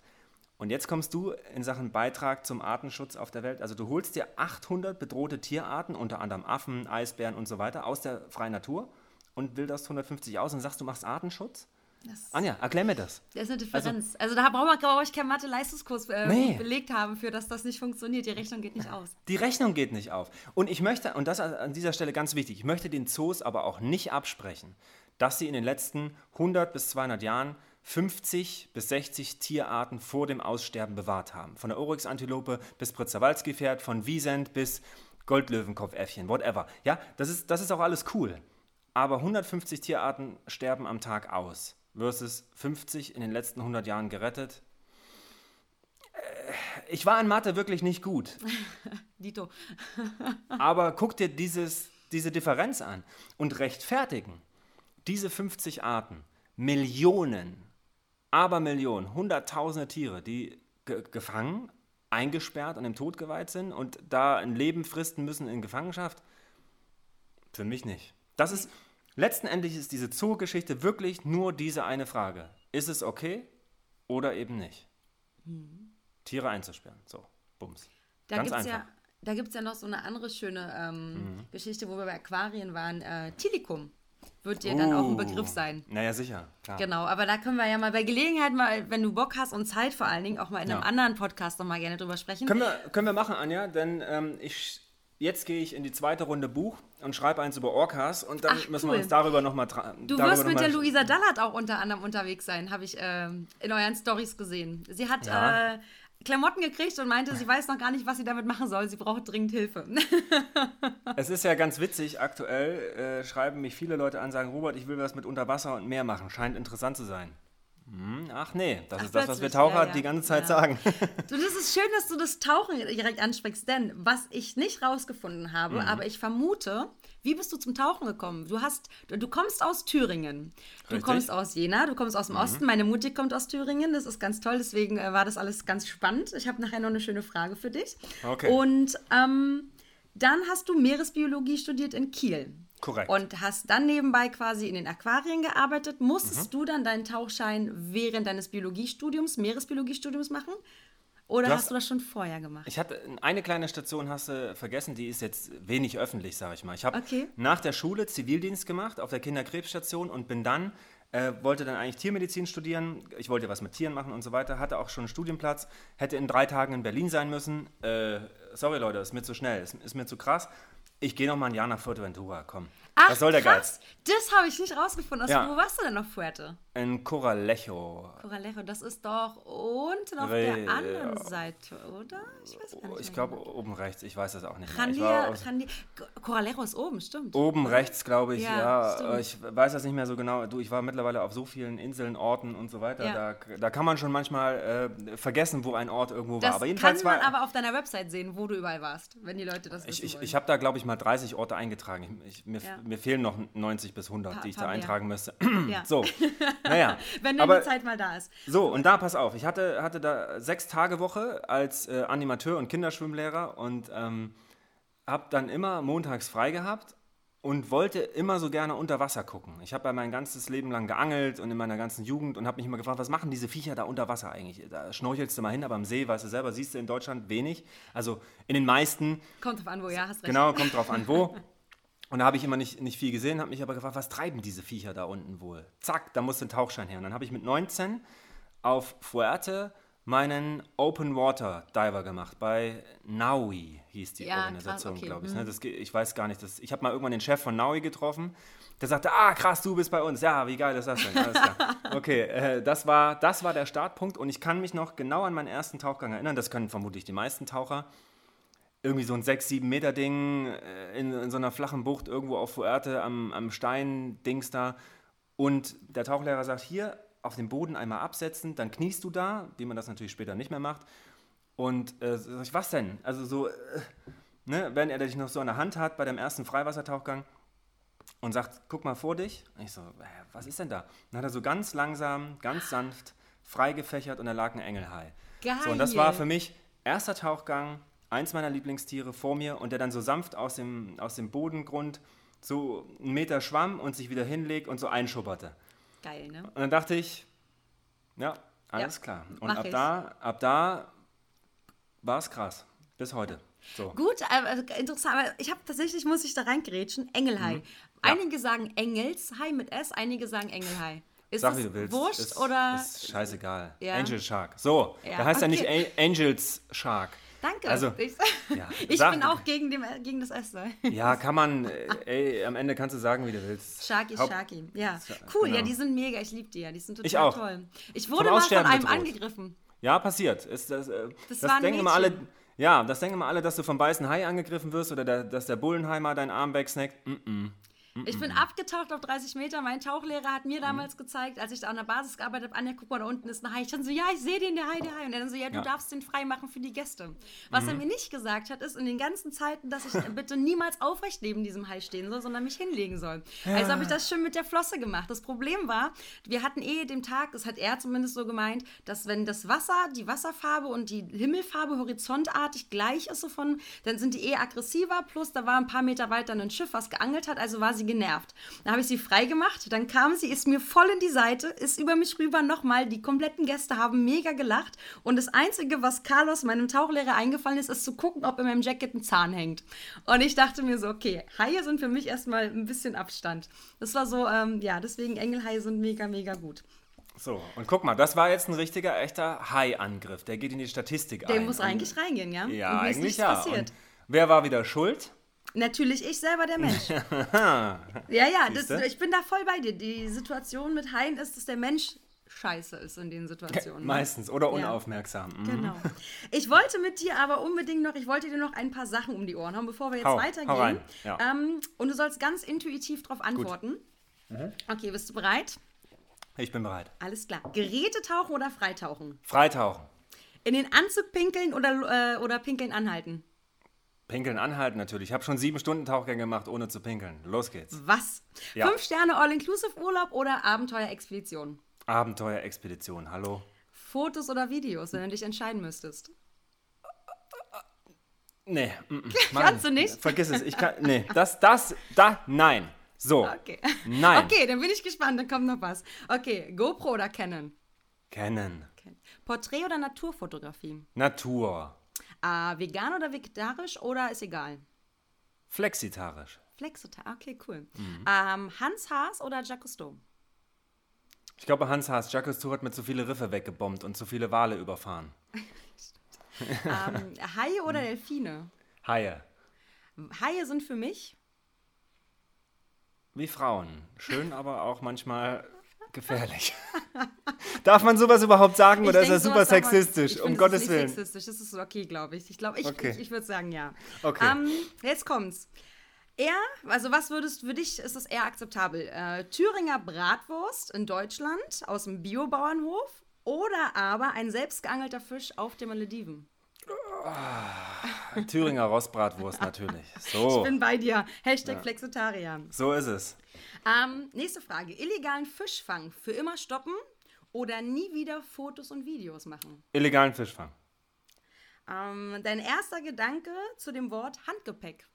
Und jetzt kommst du in Sachen Beitrag zum Artenschutz auf der Welt. Also du holst dir 800 bedrohte Tierarten, unter anderem Affen, Eisbären und so weiter, aus der freien Natur und wilderst 150 aus und sagst, du machst Artenschutz?
Das,
Anja, erklär mir das.
das ist eine Differenz. Also, da brauche brauch ich keinen Mathe-Leistungskurs äh,
Nee.
belegt haben, für dass das nicht funktioniert. Die Rechnung geht nicht aus.
Die Rechnung geht nicht auf. Und ich möchte, und das an dieser Stelle ganz wichtig, ich möchte den Zoos aber auch nicht absprechen, dass sie in den letzten 100 bis 200 Jahren 50 bis 60 Tierarten vor dem Aussterben bewahrt haben. Von der Oryx-Antilope bis Pritzerwalski-Pferd, von Wiesent bis Goldlöwenkopfäffchen, whatever. Ja, das ist, das ist auch alles cool. Aber 150 Tierarten sterben am Tag aus versus 50 in den letzten 100 Jahren gerettet. Äh, Ich war in Mathe wirklich nicht gut. <laughs>
Dito. <laughs>
Aber guck dir dieses, diese Differenz an und rechtfertigen diese 50 Arten, Millionen, Abermillionen, Hunderttausende Tiere, die ge gefangen, eingesperrt und im Tod geweiht sind und da ein Leben fristen müssen in Gefangenschaft? Für mich nicht. Das ist, letztendlich ist diese Zoo-Geschichte wirklich nur diese eine Frage. Ist es okay oder eben nicht? Tiere einzusperren. So, bums.
Da
Ganz
gibt es
einfach.
ja, da gibt's ja noch so eine andere schöne ähm,
Mhm.
Geschichte, wo wir bei Aquarien waren. Äh, Tilikum wird dir dann auch ein
Uh,
Begriff sein.
Naja, sicher. Klar.
Genau, aber da können wir ja mal bei Gelegenheit mal, wenn du Bock hast und Zeit vor allen Dingen, auch mal in einem
Ja.
anderen Podcast noch mal gerne drüber sprechen.
Können wir, können wir machen, Anja, denn ähm, ich, jetzt gehe ich in die zweite Runde Buch und schreibe eins über Orcas und dann
Ach,
müssen
cool.
wir uns darüber nochmal
Du wirst mit der Luisa Dallert auch unter anderem unterwegs sein, habe ich ähm, in euren Stories gesehen. Sie hat
Ja.
äh, Klamotten gekriegt und meinte, sie weiß noch gar nicht, was sie damit machen soll. Sie braucht dringend Hilfe. <laughs>
Es ist ja ganz witzig, aktuell äh, schreiben mich viele Leute an, sagen, Robert, ich will was mit Unter Wasser und Meer machen. Scheint interessant zu sein. Hm, ach nee, das
Ach,
ist das, was wir Taucher
ja, ja.
die ganze Zeit
Ja.
sagen. <laughs>
Du, das ist schön, dass du das Tauchen direkt ansprichst, denn was ich nicht rausgefunden habe,
Mhm.
aber ich vermute, wie bist du zum Tauchen gekommen? Du hast, du, du kommst aus Thüringen, du
Richtig. Mhm.
kommst aus Jena, du kommst aus dem Osten. Meine Mutti kommt aus Thüringen, das ist ganz toll. Deswegen äh, war das alles ganz spannend. Ich habe nachher noch eine schöne Frage für dich.
Okay.
Und ähm, dann hast du Meeresbiologie studiert in Kiel.
Korrekt.
Und hast dann nebenbei quasi in den Aquarien gearbeitet. Musstest
Mhm.
du dann deinen Tauchschein während deines Biologiestudiums, Meeresbiologiestudiums machen? Oder hast,
hast-
du das schon vorher gemacht?
Ich hatte eine kleine Station hast du vergessen, die ist jetzt wenig öffentlich, sage ich mal. Ich habe
Okay.
nach der Schule Zivildienst gemacht auf der Kinderkrebsstation und bin dann äh, wollte dann eigentlich Tiermedizin studieren. Ich wollte was mit Tieren machen und so weiter. Hatte auch schon einen Studienplatz. Hätte in drei Tagen in Berlin sein müssen. Äh, sorry Leute, ist mir zu schnell, ist, ist mir zu krass. Ich gehe noch mal ein Jahr nach Fuerteventura. Komm. Was soll der
krass.
Geiz?
Das habe ich nicht rausgefunden. Aus,
Ja.
Wo warst du denn auf Fuerte?
In Coralejo.
Coralejo, das ist doch unten auf
Re-
der anderen Seite, oder? Ich weiß gar nicht.
Ich
mehr
glaube
genau.
oben rechts. Ich weiß das auch nicht. Ich
Randia,
war
Randia, Coralejo ist oben, stimmt.
Oben rechts, glaube ich,
Ja,
ja. äh, ich weiß das nicht mehr so genau. Du, ich war mittlerweile auf so vielen Inseln, Orten und so weiter.
Ja.
Da, da kann man schon manchmal äh, vergessen, wo ein Ort irgendwo war.
Das
Aber
kann
jedenfalls
man
war.
aber auf deiner Website sehen, wo du überall warst, wenn die Leute das
ich
wissen
ich,
wollen.
ich habe da, glaube ich, mal 30 Orte eingetragen. Ich, ich, mir. Mir fehlen noch 90 bis 100,
Pa-
die ich da
mehr.
eintragen müsste.
ja. <clears throat>
So, naja. <laughs>
wenn dann
aber,
die Zeit mal da ist.
So, und da pass auf, ich hatte, hatte da sechs Tage Woche als äh, Animateur und Kinderschwimmlehrer und ähm, habe dann immer montags frei gehabt und wollte immer so gerne unter Wasser gucken. Ich habe ja mein ganzes Leben lang geangelt und in meiner ganzen Jugend und habe mich immer gefragt, was machen diese Viecher da unter Wasser eigentlich? Da schnorchelst du mal hin, aber am See, weißt du selber, siehst du in Deutschland wenig. Also in den meisten.
Kommt drauf an, wo, ja, hast recht.
Genau, kommt drauf an, wo. <laughs> Und da habe ich immer nicht, nicht viel gesehen, habe mich aber gefragt, was treiben diese Viecher da unten wohl? Zack, da musste ein Tauchschein her. Und dann habe ich mit 19 auf Fuerte meinen Open Water Diver gemacht. Bei Naui hieß die
Ja,
Organisation,
okay.
glaube ich.
Mhm.
Ne? Das, ich weiß gar nicht. Das, ich habe mal irgendwann den Chef von Naui getroffen. Der sagte, ah krass, du bist bei uns. Ja, wie geil ist das denn? Alles klar. <laughs> Okay, äh, das, war, das war der Startpunkt und ich kann mich noch genau an meinen ersten Tauchgang erinnern. Das können vermutlich die meisten Taucher irgendwie so ein 6, 7 Meter Ding äh, in, in so einer flachen Bucht irgendwo auf Fuerte am, am Stein-Dings da. Und der Tauchlehrer sagt, hier auf dem Boden einmal absetzen, dann kniest du da, wie man das natürlich später nicht mehr macht. Und äh, sag ich, was denn? Also so, äh, ne, wenn er dich noch so an der Hand hat bei deinem ersten Freiwassertauchgang und sagt, guck mal vor dich. Und ich so, was ist denn da? Dann hat er so ganz langsam, ganz sanft frei gefächert und da lag ein Engelhai.
Geil.
So, und das war für mich erster Tauchgang, eins meiner Lieblingstiere vor mir und der dann so sanft aus dem, aus dem Bodengrund so einen Meter schwamm und sich wieder hinlegt und so einschubberte.
Geil, ne?
Und dann dachte ich, ja, alles
Ja,
klar. Und ab
ich.
da, ab da war es krass. Bis heute. So.
Gut, also interessant, aber ich habe tatsächlich, muss ich da reingrätschen, Engelhai.
Mhm. Ja.
Einige sagen Engelshai mit S, einige sagen Engelhai. Ist
Sag,
das
wie du willst.
wurscht
ist,
oder?
Ist scheißegal.
Ja.
Angel Shark. So,
Ja,
da heißt ja
okay.
nicht A Angels Shark.
Danke.
Also,
ich
ja, <laughs>
ich
sag-
bin auch gegen, dem, gegen das S.
Ja, kann man, äh, ey, am Ende kannst du sagen, wie du willst.
Sharky,
Haupt-
Sharky. Ja, cool.
genau.
Ja, die sind mega. Ich liebe die ja. Die sind total
Ich auch.
toll. Ich wurde mal von einem
bedroht.
angegriffen.
Ja, passiert. Ist das, äh,
Das
das denken immer alle. Ja, das denken immer alle, dass du vom weißen Hai angegriffen wirst oder der, dass der Bullenheimer deinen Arm wegsnackt. Mm
Ich bin abgetaucht auf 30 Meter. Mein Tauchlehrer hat mir damals gezeigt, als ich da an der Basis gearbeitet habe, Anja, guck mal, da unten ist ein Hai. Ich dann so, ja, ich sehe den, der Hai, der Hai. Und er dann so, ja, du
Ja.
darfst den frei machen für die Gäste. Was er mir nicht gesagt hat, ist in den ganzen Zeiten, dass ich <laughs> bitte niemals aufrecht neben diesem Hai stehen soll, sondern mich hinlegen soll. Also habe ich das schön mit der Flosse gemacht. Das Problem war, wir hatten eh dem Tag, das hat er zumindest so gemeint, dass wenn das Wasser, die Wasserfarbe und die Himmelfarbe horizontartig gleich ist, so von, dann sind die eh aggressiver. Plus, da war ein paar Meter weiter ein Schiff, was geangelt hat, also war sie genervt. Dann habe ich sie frei gemacht, dann kam sie, ist mir voll in die Seite, ist über mich rüber nochmal. Die kompletten Gäste haben mega gelacht. Und das Einzige, was Carlos, meinem Tauchlehrer, eingefallen ist, ist zu gucken, ob in meinem Jacket ein Zahn hängt. Und ich dachte mir so, okay, Haie sind für mich erstmal ein bisschen Abstand. Das war so, ähm, ja, deswegen Engelhaie sind mega, mega gut.
So, und guck mal, das war jetzt ein richtiger, echter Hai-Angriff. Der geht in die Statistik
Der
ein.
muss
Und-
eigentlich reingehen, ja?
Ja, eigentlich ja. wer war wieder schuld?
Natürlich ich selber, der Mensch. <laughs> ja, ja, das, ich bin da voll bei dir. Die Situation mit Haien ist, dass der Mensch scheiße ist in den Situationen. ne?
Meistens. Oder
Ja.
unaufmerksam. Mhm.
Genau. <laughs> Ich wollte mit dir aber unbedingt noch, ich wollte dir noch ein paar Sachen um die Ohren hauen, bevor wir jetzt
Hau,
weitergehen.
hau rein, ja.
Ähm, und du sollst ganz intuitiv darauf antworten.
Mhm.
Okay, bist du bereit?
Ich bin bereit.
Alles klar. Geräte tauchen oder freitauchen?
Freitauchen.
In den Anzug pinkeln oder, äh, oder pinkeln anhalten?
Pinkeln anhalten natürlich. Ich habe schon sieben Stunden Tauchgänge gemacht, ohne zu pinkeln. Los geht's.
Was?
Ja.
Fünf Sterne All-Inclusive-Urlaub oder Abenteuerexpedition?
Abenteuerexpedition, hallo.
Fotos oder Videos, wenn du dich entscheiden müsstest?
Nee, mm, mm, <laughs>
Kannst du nicht?
Vergiss es. Ich kann. Nee, das, das, da, nein. So.
Okay.
Nein.
Okay, dann bin ich gespannt, dann kommt noch was. Okay, GoPro oder Canon?
Kennen.
Okay. Porträt oder Naturfotografie?
Natur.
Ah, vegan oder vegetarisch oder ist egal?
Flexitarisch.
Flexita, okay, cool.
Mhm.
Ähm, Hans Haas oder Jacques Cousteau?
Ich glaube, Hans Haas, Jacques hat mit zu viele Riffe weggebombt und zu viele Wale überfahren. <laughs>
ähm, Haie oder
Mhm.
Delfine?
Haie.
Haie sind für mich
Wie Frauen. Schön, aber auch manchmal gefährlich. <laughs> Darf man sowas überhaupt sagen oder ist
denk,
das super
man-
sexistisch?
Ich
um Gottes
das ist
Willen.
sexistisch, das ist okay, glaube ich. Ich glaube, ich,
Okay.
ich, ich würde sagen ja.
Okay.
Ähm, jetzt kommt's. Er, also was würdest für dich ist es eher akzeptabel? Äh, Thüringer Bratwurst in Deutschland aus dem Biobauernhof oder aber ein selbstgeangelter Fisch auf den Malediven?
Thüringer Rostbratwurst natürlich.
Ich
So,
bin bei dir. Hashtag Flexitarier.
so ist es.
Ähm, nächste Frage. Illegalen Fischfang für immer stoppen oder nie wieder Fotos und Videos machen?
Illegalen Fischfang.
Ähm, dein erster Gedanke zu dem Wort Handgepäck.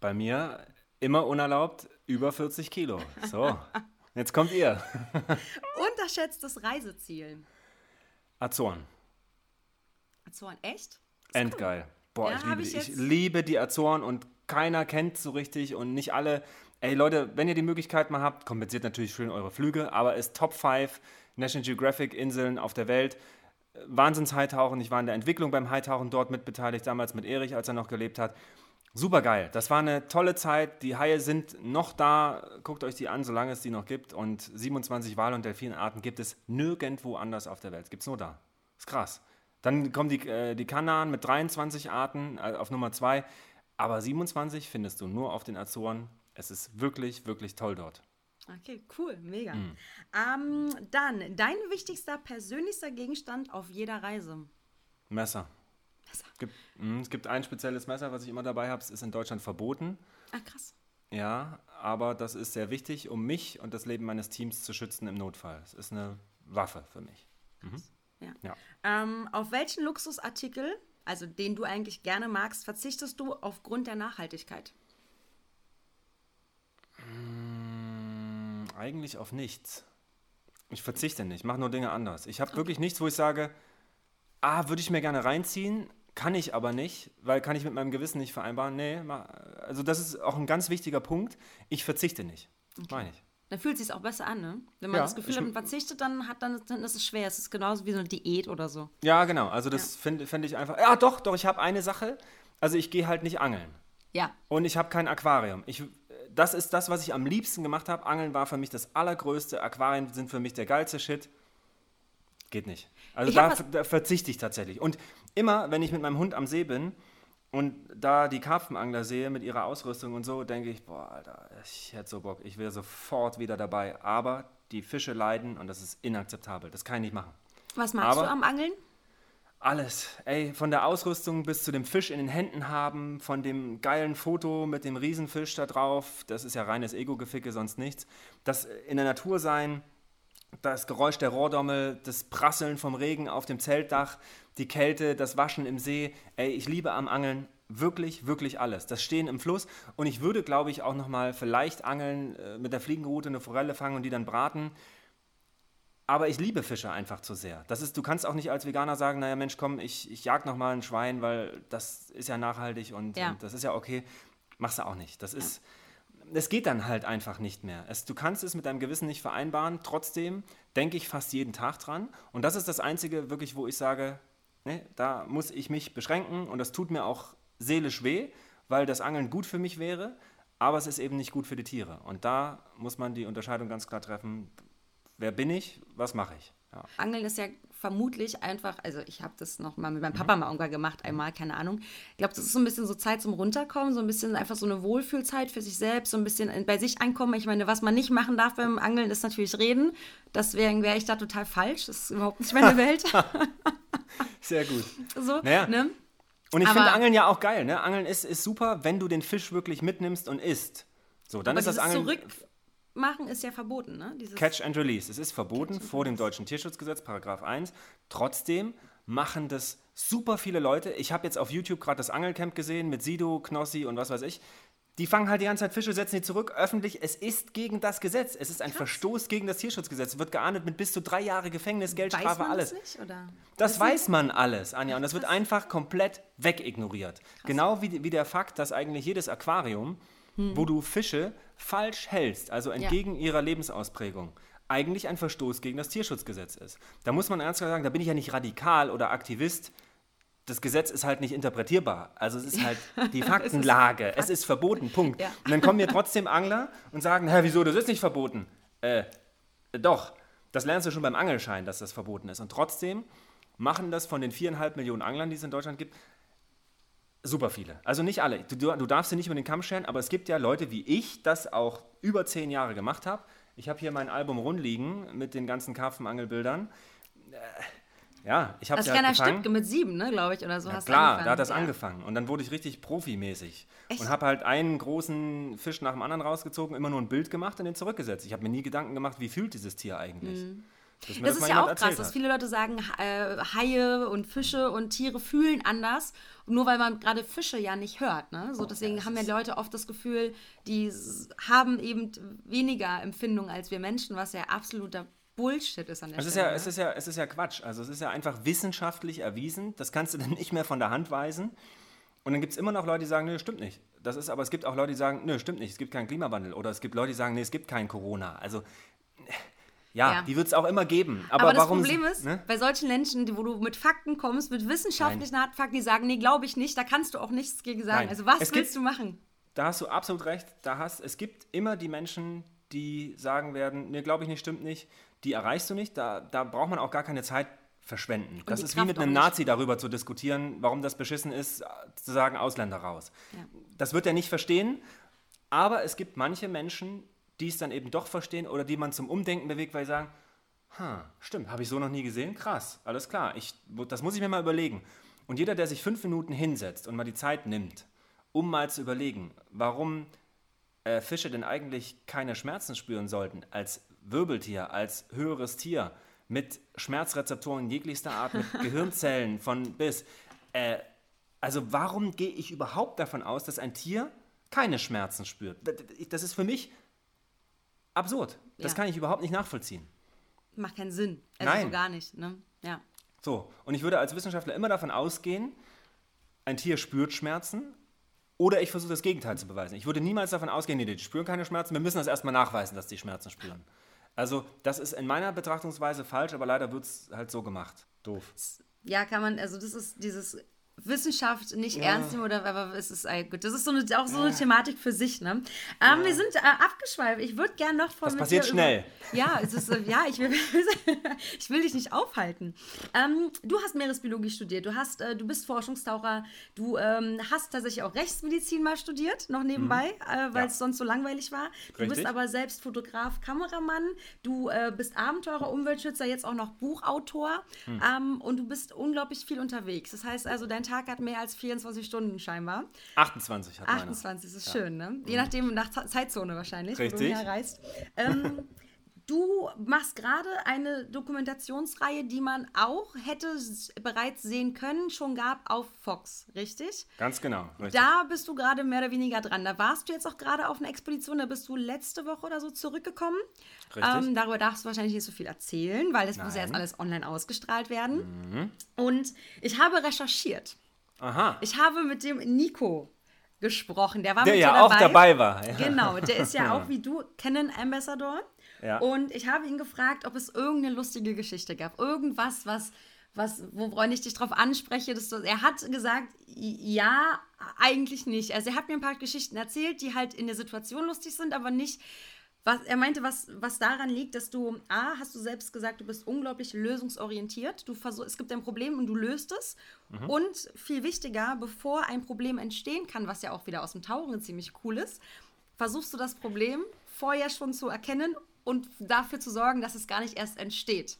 Bei mir immer unerlaubt über 40 Kilo. So, <laughs> jetzt kommt ihr.
Unterschätztes Reiseziel.
Azoren.
Azoren, echt?
Endgeil. Boah,
Ja,
ich, liebe
ich
die. ich liebe die Azoren und keiner kennt so richtig und nicht alle. Ey Leute, wenn ihr die Möglichkeit mal habt, kompensiert natürlich schön eure Flüge, aber ist Top 5 National Geographic Inseln auf der Welt. Wahnsinns-Hightauchen. Ich war in der Entwicklung beim Hightauchen dort mitbeteiligt, damals mit Erich, als er noch gelebt hat. Super geil. Das war eine tolle Zeit. Die Haie sind noch da. Guckt euch die an, solange es die noch gibt. Und 27 Wal- und Delfinarten gibt es nirgendwo anders auf der Welt. Gibt es nur da. Ist krass. Dann kommen die, äh, die Kanaren mit 23 Arten äh, auf Nummer 2. Aber 27 findest du nur auf den Azoren. Es ist wirklich, wirklich toll dort.
Okay, cool, mega.
Hm.
Ähm, dann, dein wichtigster persönlichster Gegenstand auf jeder Reise.
Messer.
Messer.
Es gibt, mh, es gibt ein spezielles Messer, was ich immer dabei habe. Es ist in Deutschland verboten.
Ah, krass.
Ja, aber das ist sehr wichtig, um mich und das Leben meines Teams zu schützen im Notfall. Es ist eine Waffe für mich.
Ja.
Ja.
Ähm, auf welchen Luxusartikel, also den du eigentlich gerne magst, verzichtest du aufgrund der Nachhaltigkeit?
Mm, Eigentlich auf nichts. Ich verzichte nicht, mache nur Dinge anders. Ich habe wirklich nichts, wo ich sage, ah, würde ich mir gerne reinziehen, kann ich aber nicht, weil kann ich mit meinem Gewissen nicht vereinbaren. Nee, also das ist auch ein ganz wichtiger Punkt. Ich verzichte nicht. Meine ich.
Dann fühlt es sich auch besser an, ne? Wenn man
Ja,
das Gefühl hat, man verzichtet, dann, hat, dann, dann ist es schwer. Es ist genauso wie so eine Diät oder so.
Ja, genau. Also das finde find ich einfach. Ja, doch, doch, ich habe eine Sache. Also ich gehe halt nicht angeln.
Ja.
Und ich habe kein Aquarium. Ich, das ist das, was ich am liebsten gemacht habe. Angeln war für mich das Allergrößte. Aquarien sind für mich der geilste Shit. Geht nicht. Also da, da verzichte ich tatsächlich. Und immer, wenn ich mit meinem Hund am See bin und da die Karpfenangler sehe mit ihrer Ausrüstung und so, denke ich, boah, Alter, ich hätte so Bock. Ich wäre sofort wieder dabei. Aber die Fische leiden und das ist inakzeptabel. Das kann ich nicht machen.
Was magst
Aber-
du am Angeln?
Alles. Ey, von der Ausrüstung bis zu dem Fisch in den Händen haben, von dem geilen Foto mit dem Riesenfisch da drauf, das ist ja reines Ego-Geficke, sonst nichts. Das in der Natur sein, das Geräusch der Rohrdommel, das Prasseln vom Regen auf dem Zeltdach, die Kälte, das Waschen im See. Ey, ich liebe am Angeln wirklich, wirklich alles. Das Stehen im Fluss und ich würde, glaube ich, auch nochmal vielleicht angeln, äh, mit der Fliegenroute eine Forelle fangen und die dann braten. Aber ich liebe Fische einfach zu sehr. Das ist, du kannst auch nicht als Veganer sagen, naja Mensch, komm, ich, ich jag noch mal ein Schwein, weil das ist ja nachhaltig und,
Ja.
und das ist ja okay. Machst du auch nicht. Das ist, es geht dann halt einfach nicht mehr. Es, du kannst es mit deinem Gewissen nicht vereinbaren. Trotzdem denke ich fast jeden Tag dran. Und das ist das Einzige wirklich, wo ich sage, ne, da muss ich mich beschränken und das tut mir auch seelisch weh, weil das Angeln gut für mich wäre, aber es ist eben nicht gut für die Tiere. Und da muss man die Unterscheidung ganz klar treffen, wer bin ich, was mache ich. Ja.
Angeln ist ja vermutlich einfach, also ich habe das noch mal mit
Mhm.
meinem Papa mal irgendwann gemacht, einmal, keine Ahnung. Ich glaube, das ist so ein bisschen so Zeit zum Runterkommen, so ein bisschen einfach so eine Wohlfühlzeit für sich selbst, so ein bisschen bei sich ankommen. Ich meine, was man nicht machen darf beim Angeln, ist natürlich reden. Deswegen wäre ich da total falsch. Das ist überhaupt nicht meine Welt. <laughs>
Sehr gut.
so,
Naja.
ne?
Und ich finde Angeln ja auch geil. Ne? Angeln ist, ist super, wenn du den Fisch wirklich mitnimmst und isst. So, dann ist das Angeln
Zurückmachen ist ja verboten, ne? Dieses
Catch and Release. Es ist verboten vor dem deutschen Tierschutzgesetz, Paragraph 1. Trotzdem machen das super viele Leute. Ich habe jetzt auf YouTube gerade das Angelcamp gesehen mit Sido, Knossi und was weiß ich. Die fangen halt die ganze Zeit Fische, setzen die zurück, öffentlich. Es ist gegen das Gesetz. Es ist ein Verstoß gegen das Tierschutzgesetz. Wird geahndet mit bis zu drei Jahre Gefängnis,
Weiß
Geldstrafe,
man
alles.
das nicht?
Das weiß man alles, Anja, und das wird einfach komplett wegignoriert. Genau wie, wie der Fakt, dass eigentlich jedes Aquarium,
Hm.
wo du Fische falsch hältst, also entgegen ihrer Lebensausprägung, eigentlich ein Verstoß gegen das Tierschutzgesetz ist. Da muss man ernst sagen, da bin ich ja nicht radikal oder Aktivist. Das Gesetz ist halt nicht interpretierbar. Also es ist halt <laughs> die Faktenlage. es ist verboten, Punkt.
Ja.
Und dann kommen mir trotzdem Angler und sagen, hä, wieso, das ist nicht verboten. Äh, doch, das lernst du schon beim Angelschein, dass das verboten ist. Und trotzdem machen das von den viereinhalb Millionen Anglern, die es in Deutschland gibt, super viele. Also nicht alle. Du, du darfst sie nicht über den Kamm scheren, aber es gibt ja Leute wie ich, das auch über zehn Jahre gemacht habe. Ich habe hier mein Album rumliegen mit den ganzen Karpfenangelbildern. Äh, ja, ich habe
Das
sie
ist
halt
Rainer
gefangen.
Stipke mit sieben, ne, glaube ich, oder so
Ja,
hast
klar,
angefangen.
da hat das
ja.
angefangen. Und dann wurde ich richtig profimäßig.
Echt?
Und habe halt einen großen Fisch nach dem anderen rausgezogen, immer nur ein Bild gemacht und den zurückgesetzt. Ich habe mir nie Gedanken gemacht, wie fühlt dieses Tier eigentlich.
Mhm. Das, das ist ja auch krass, dass viele Leute sagen, äh, Haie und Fische und Tiere fühlen anders. nur weil man gerade Fische ja nicht hört. Ne? So, deswegen ja, haben ja Leute oft das Gefühl, die haben eben weniger Empfindung als wir Menschen, was ja absoluter Bullshit ist an der
es
Stelle.
Ist ja, es, ist ja, es ist ja Quatsch. Also es ist ja einfach wissenschaftlich erwiesen. Das kannst du dann nicht mehr von der Hand weisen. Und dann gibt es immer noch Leute, die sagen, nö, stimmt nicht. Das ist, aber es gibt auch Leute, die sagen, nö, stimmt nicht, es gibt keinen Klimawandel. Oder es gibt Leute, die sagen, nee, es gibt kein Corona. Also ja, ja. die wird es auch immer geben. Aber,
aber das Problem ist, ne? bei solchen Menschen, wo du mit Fakten kommst, mit wissenschaftlichen. Fakten, die sagen, nee, glaube ich nicht, da kannst du auch nichts gegen sagen. Nein. Also was
es
willst
gibt,
du machen?
Da hast du absolut recht. Da hast, es gibt immer die Menschen, die sagen werden, nee, glaube ich nicht, stimmt nicht. Die erreichst du nicht. Da, da braucht man auch gar keine Zeit verschwenden. Und das ist Kraft wie mit einem Nazi darüber zu diskutieren, warum das beschissen ist, zu sagen, Ausländer raus. Ja. Das wird er nicht verstehen. Aber es gibt manche Menschen, die es dann eben doch verstehen oder die man zum Umdenken bewegt, weil sie sagen, ha, stimmt, habe ich so noch nie gesehen, krass, alles klar, ich, das muss ich mir mal überlegen. Und jeder, der sich fünf Minuten hinsetzt und mal die Zeit nimmt, um mal zu überlegen, warum äh, Fische denn eigentlich keine Schmerzen spüren sollten als Wirbeltier, als höheres Tier, mit Schmerzrezeptoren jeglichster Art, mit <laughs> Gehirnzellen von bis. Äh, also warum gehe ich überhaupt davon aus, dass ein Tier keine Schmerzen spürt? Das ist für mich absurd. Das ja. kann ich überhaupt nicht nachvollziehen.
Macht keinen Sinn. Also Nein. so gar nicht. Ne? Ja.
So, und ich würde als Wissenschaftler immer davon ausgehen, ein Tier spürt Schmerzen oder ich versuche das Gegenteil zu beweisen. Ich würde niemals davon ausgehen, nee, die spüren keine Schmerzen, wir müssen das erstmal nachweisen, dass die Schmerzen spüren. Also, das ist in meiner Betrachtungsweise falsch, aber leider wird es halt so gemacht. Doof.
Ja, kann man, also das ist dieses Wissenschaft nicht ja. ernst nehmen oder aber es ist äh, gut. Das ist so eine, auch so eine Thematik für sich. Ne? Ähm, ja. Wir sind äh, abgeschweift. Ich würde gerne noch
von. Das passiert schnell.
Über, ja, es ist, äh, ja, ich will, <laughs> ich will dich nicht aufhalten. Ähm, du hast Meeresbiologie studiert. Du hast, äh, du bist Forschungstaucher. Du ähm, hast tatsächlich auch Rechtsmedizin mal studiert, noch nebenbei, mhm. Äh, weil es sonst so langweilig war. Du Richtig. bist aber selbst Fotograf, Kameramann. Du äh, bist Abenteurer, Umweltschützer, jetzt auch noch Buchautor. Mhm. Und du bist unglaublich viel unterwegs. Das heißt also, dein Tag hat mehr als 24 Stunden scheinbar.
28 hat
28 meiner. ist ja. schön, ne? Je nachdem, nach Zeitzone wahrscheinlich,
Richtig. wo du
herreist. Ähm, du machst gerade eine Dokumentationsreihe, die man auch hätte bereits sehen können, schon gab auf Fox, richtig?
Ganz genau.
Richtig. Da bist du gerade mehr oder weniger dran. Da warst du jetzt auch gerade auf einer Expedition, da bist du letzte Woche oder so zurückgekommen. Richtig. Ähm, darüber darfst du wahrscheinlich nicht so viel erzählen, weil das Nein. muss ja jetzt alles online ausgestrahlt werden. Mhm. Und ich habe recherchiert.
Aha.
Ich habe mit dem Nico gesprochen. Der war
der ja dabei. auch dabei war.
Ja. Genau, der ist ja <laughs> auch wie du Canon Ambassador. Ja. Und ich habe ihn gefragt, ob es irgendeine lustige Geschichte gab. Irgendwas, was, was, woran ich dich drauf anspreche. Dass du, er hat gesagt, ja, eigentlich nicht. Also er hat mir ein paar Geschichten erzählt, die halt in der Situation lustig sind, aber nicht was, er meinte, was, was daran liegt, dass du, A, hast du selbst gesagt, du bist unglaublich lösungsorientiert. Du versuch, es gibt ein Problem und du löst es. Mhm. Und viel wichtiger, bevor ein Problem entstehen kann, was ja auch wieder aus dem Tauchen ziemlich cool ist, versuchst du das Problem vorher schon zu erkennen und dafür zu sorgen, dass es gar nicht erst entsteht.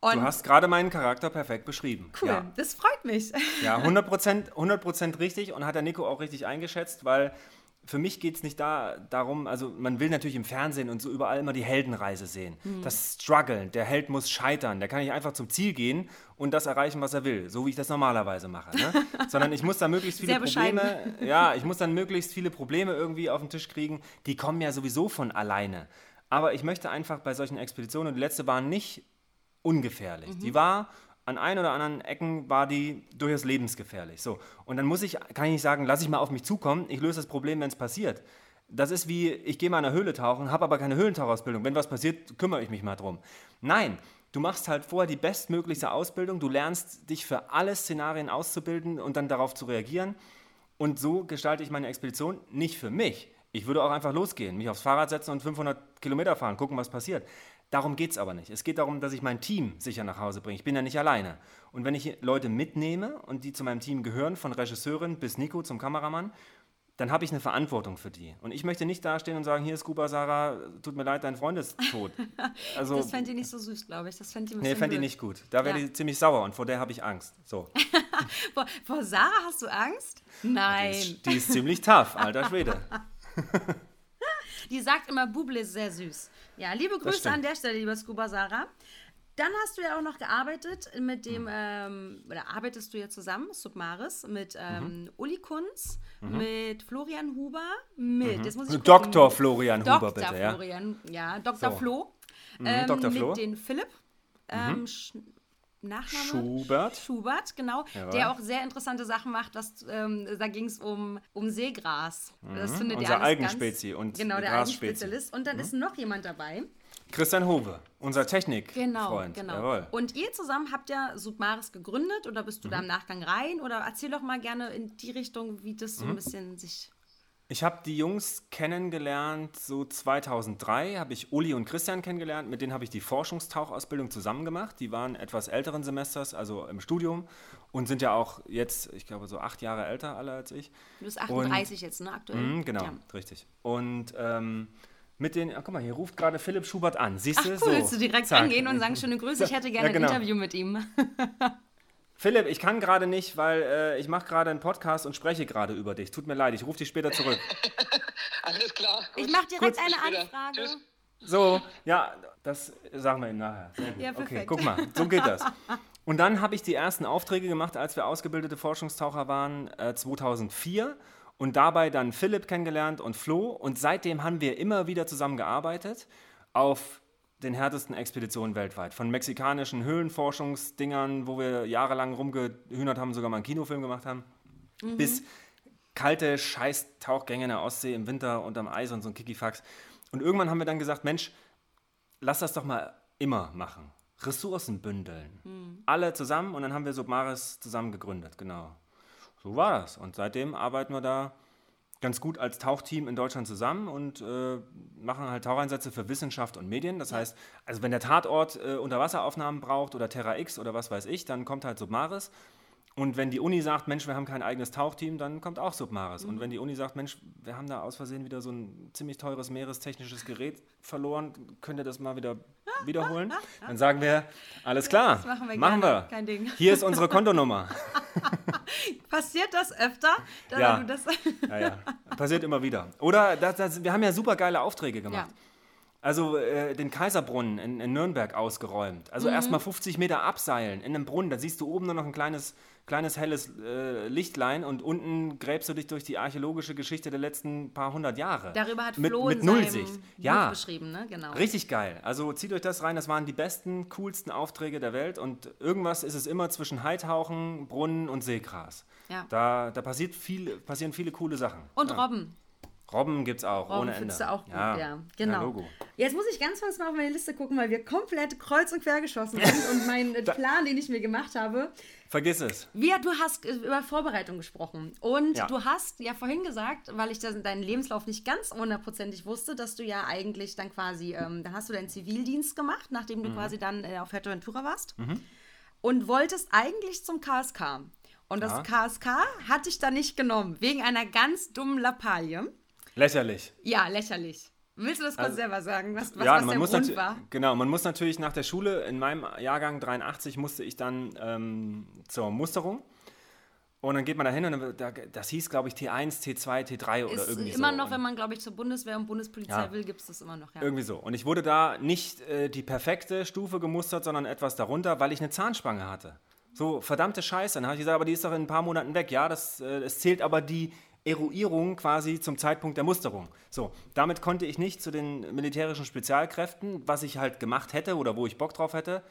Und du hast gerade meinen Charakter perfekt beschrieben.
Cool, ja. das freut mich. <laughs>
Ja, 100%, 100 richtig und hat der Nico auch richtig eingeschätzt, weil für mich geht es nicht da, darum, also man will natürlich im Fernsehen und so überall immer die Heldenreise sehen. Mhm. Das Struggle, der Held muss scheitern, der kann nicht einfach zum Ziel gehen und das erreichen, was er will, so wie ich das normalerweise mache. Ne? <laughs> Sondern ich muss da möglichst viele Probleme, ja, ich muss dann möglichst viele Probleme irgendwie auf den Tisch kriegen, die kommen ja sowieso von alleine. Aber ich möchte einfach bei solchen Expeditionen, und die letzte war nicht ungefährlich. Mhm. Die war an ein oder anderen Ecken war die durchaus lebensgefährlich. So. Und dann muss ich, kann ich nicht sagen, lass ich mal auf mich zukommen, ich löse das Problem, wenn es passiert. Das ist wie, ich gehe mal in eine Höhle tauchen, habe aber keine Höhlentauchausbildung. Wenn was passiert, kümmere ich mich mal drum. Nein, du machst halt vorher die bestmöglichste Ausbildung, du lernst dich für alle Szenarien auszubilden und dann darauf zu reagieren. Und so gestalte ich meine Expedition nicht für mich. Ich würde auch einfach losgehen, mich aufs Fahrrad setzen und 500 Kilometer fahren, gucken, was passiert. Darum geht es aber nicht. Es geht darum, dass ich mein Team sicher nach Hause bringe. Ich bin ja nicht alleine. Und wenn ich Leute mitnehme und die zu meinem Team gehören, von Regisseurin bis Nico zum Kameramann, dann habe ich eine Verantwortung für die. Und ich möchte nicht dastehen und sagen, hier ist Scuba Sarah, tut mir leid, dein Freund ist tot. <laughs>
Also, das fände ich nicht so süß, glaube ich. Das fände
ich Nee, fände ich nicht gut. Da wäre ja. die ziemlich sauer und vor der habe ich Angst. So. <laughs>
vor, vor Sarah hast du Angst? Nein.
Die ist, die ist ziemlich tough, alter <laughs> Schwede. <laughs>
Die sagt immer, Buble ist sehr süß. Ja, liebe Grüße an der Stelle, liebe Scuba Sarah. Dann hast du ja auch noch gearbeitet mit dem, mhm. ähm, oder arbeitest du ja zusammen, Submaris, mit ähm, mhm. Uli Kunz, mhm. mit Florian Huber, mit,
mhm. jetzt muss ich Dr. Florian Dr. Huber, bitte,
ja. Florian, ja, Dr. So. Flo. Mhm, ähm, Dr. Flo. Mit den Philipp. Ähm, mhm. Nachname?
Schubert.
Schubert, genau. Jawohl. Der auch sehr interessante Sachen macht. Was, ähm, da ging es um, um Seegras.
Das findet Unser Algenspezie und
Genau, der Algenspezialist. Und dann ist noch jemand dabei.
Christian Hove, unser Technikfreund.
Genau, genau. Jawohl. Und ihr zusammen habt ja Submaris gegründet oder bist du mhm. da im Nachgang rein? Oder erzähl doch mal gerne in die Richtung, wie das so mhm. ein bisschen sich.
Ich habe die Jungs kennengelernt, so 2003 habe ich Uli und Christian kennengelernt. Mit denen habe ich die Forschungstauchausbildung zusammen gemacht. Die waren etwas älteren Semesters, also im Studium und sind ja auch jetzt, ich glaube, so acht Jahre älter alle als ich.
Du bist 38 und, jetzt, ne, aktuell?
Mh, genau, ja. richtig. Und ähm, mit den, ach, guck mal, hier ruft gerade Philipp Schubert an. Siehst du?
Ach, cool, so, willst du direkt zack. angehen und sagen, schöne Grüße, ich hätte <laughs> gerne ja, genau. ein Interview mit ihm. <laughs>
Philipp, ich kann gerade nicht, weil äh, ich mache gerade einen Podcast und spreche gerade über dich. Tut mir leid, ich rufe dich später zurück. <laughs>
Alles klar.
Gut. Ich mache direkt Kurz, eine Anfrage. Tschüss.
So, ja, das sagen wir ihm nachher. Ja, okay, guck mal, so geht das. <laughs> Und dann habe ich die ersten Aufträge gemacht, als wir ausgebildete Forschungstaucher waren, äh, 2004 und dabei dann Philipp kennengelernt und Flo. Und seitdem haben wir immer wieder zusammengearbeitet auf den härtesten Expeditionen weltweit. Von mexikanischen Höhlenforschungsdingern, wo wir jahrelang rumgehühnert haben, sogar mal einen Kinofilm gemacht haben, mhm. bis kalte Scheiß-Tauchgänge in der Ostsee im Winter unterm Eis und so ein Kikifax. Und irgendwann haben wir dann gesagt, Mensch, lass das doch mal immer machen. Ressourcen bündeln. Mhm. Alle zusammen und dann haben wir Submaris zusammen gegründet, genau. So war das. Und seitdem arbeiten wir da ganz gut als Tauchteam in Deutschland zusammen und äh, machen halt Taucheinsätze für Wissenschaft und Medien. Das ja. heißt, also wenn der Tatort äh, Unterwasseraufnahmen braucht oder Terra X oder was weiß ich, dann kommt halt Submaris. Und wenn die Uni sagt, Mensch, wir haben kein eigenes Tauchteam, dann kommt auch Submaris. Mhm. Und wenn die Uni sagt, Mensch, wir haben da aus Versehen wieder so ein ziemlich teures meerestechnisches Gerät verloren, könnt ihr das mal wieder <laughs> wiederholen? <laughs> Dann sagen wir, alles klar, das machen wir. Machen wir. Kein Ding. Hier ist unsere Kontonummer. <laughs>
Passiert das öfter?
ja. Das ja, ja. Passiert immer wieder. Oder das, das, wir haben ja super geile Aufträge gemacht. Ja. Also äh, den Kaiserbrunnen in, in, Nürnberg ausgeräumt. Also mhm. erstmal 50 Meter abseilen in einem Brunnen. Da siehst du oben nur noch ein kleines kleines helles äh, Lichtlein und unten gräbst du dich durch die archäologische Geschichte der letzten paar hundert Jahre.
Darüber hat
Flo
mit, mit Nullsicht.
ja.
beschrieben, ne? Genau.
Richtig geil. Also zieht euch das rein, das waren die besten, coolsten Aufträge der Welt und irgendwas ist es immer zwischen Heitauchen, Brunnen und Seegras. Ja. Da, da passiert viel, passieren viele coole Sachen.
Und
ja.
Robben.
Robben gibt es auch,
Robben
ohne Ende.
du auch gut, ja. ja genau. Ja, Jetzt muss ich ganz kurz mal auf meine Liste gucken, weil wir komplett kreuz und quer geschossen sind und mein <laughs> Plan, den ich mir gemacht habe.
Vergiss es.
Wir, du hast über Vorbereitung gesprochen und ja. du hast ja vorhin gesagt, weil ich das, deinen Lebenslauf nicht ganz hundertprozentig wusste, dass du ja eigentlich dann quasi, ähm, dann hast du deinen Zivildienst gemacht, nachdem du mhm. quasi dann äh, auf Fuerteventura warst mhm. und wolltest eigentlich zum KSK. Und das KSK hat dich da nicht genommen, wegen einer ganz dummen Lappalie.
Lächerlich.
Ja, lächerlich. Willst du das kurz also, selber sagen, was, was, ja, was man der muss Grund war?
Genau, man muss natürlich nach der Schule, in meinem Jahrgang 83 musste ich dann ähm, zur Musterung. Und dann geht man da hin und dann, das hieß, glaube ich, T1, T2, T3 oder ist irgendwie
so. Immer noch, wenn man, glaube ich, zur Bundeswehr und Bundespolizei ja. will, gibt es das immer noch. Ja.
Irgendwie so. Und ich wurde da nicht äh, die perfekte Stufe gemustert, sondern etwas darunter, weil ich eine Zahnspange hatte. So, verdammte Scheiße. Dann habe ich gesagt, aber die ist doch in ein paar Monaten weg. Ja, das, äh, es zählt aber die Eruierung quasi zum Zeitpunkt der Musterung. So, damit konnte ich nicht zu den militärischen Spezialkräften, was ich halt gemacht hätte oder wo ich Bock drauf hätte.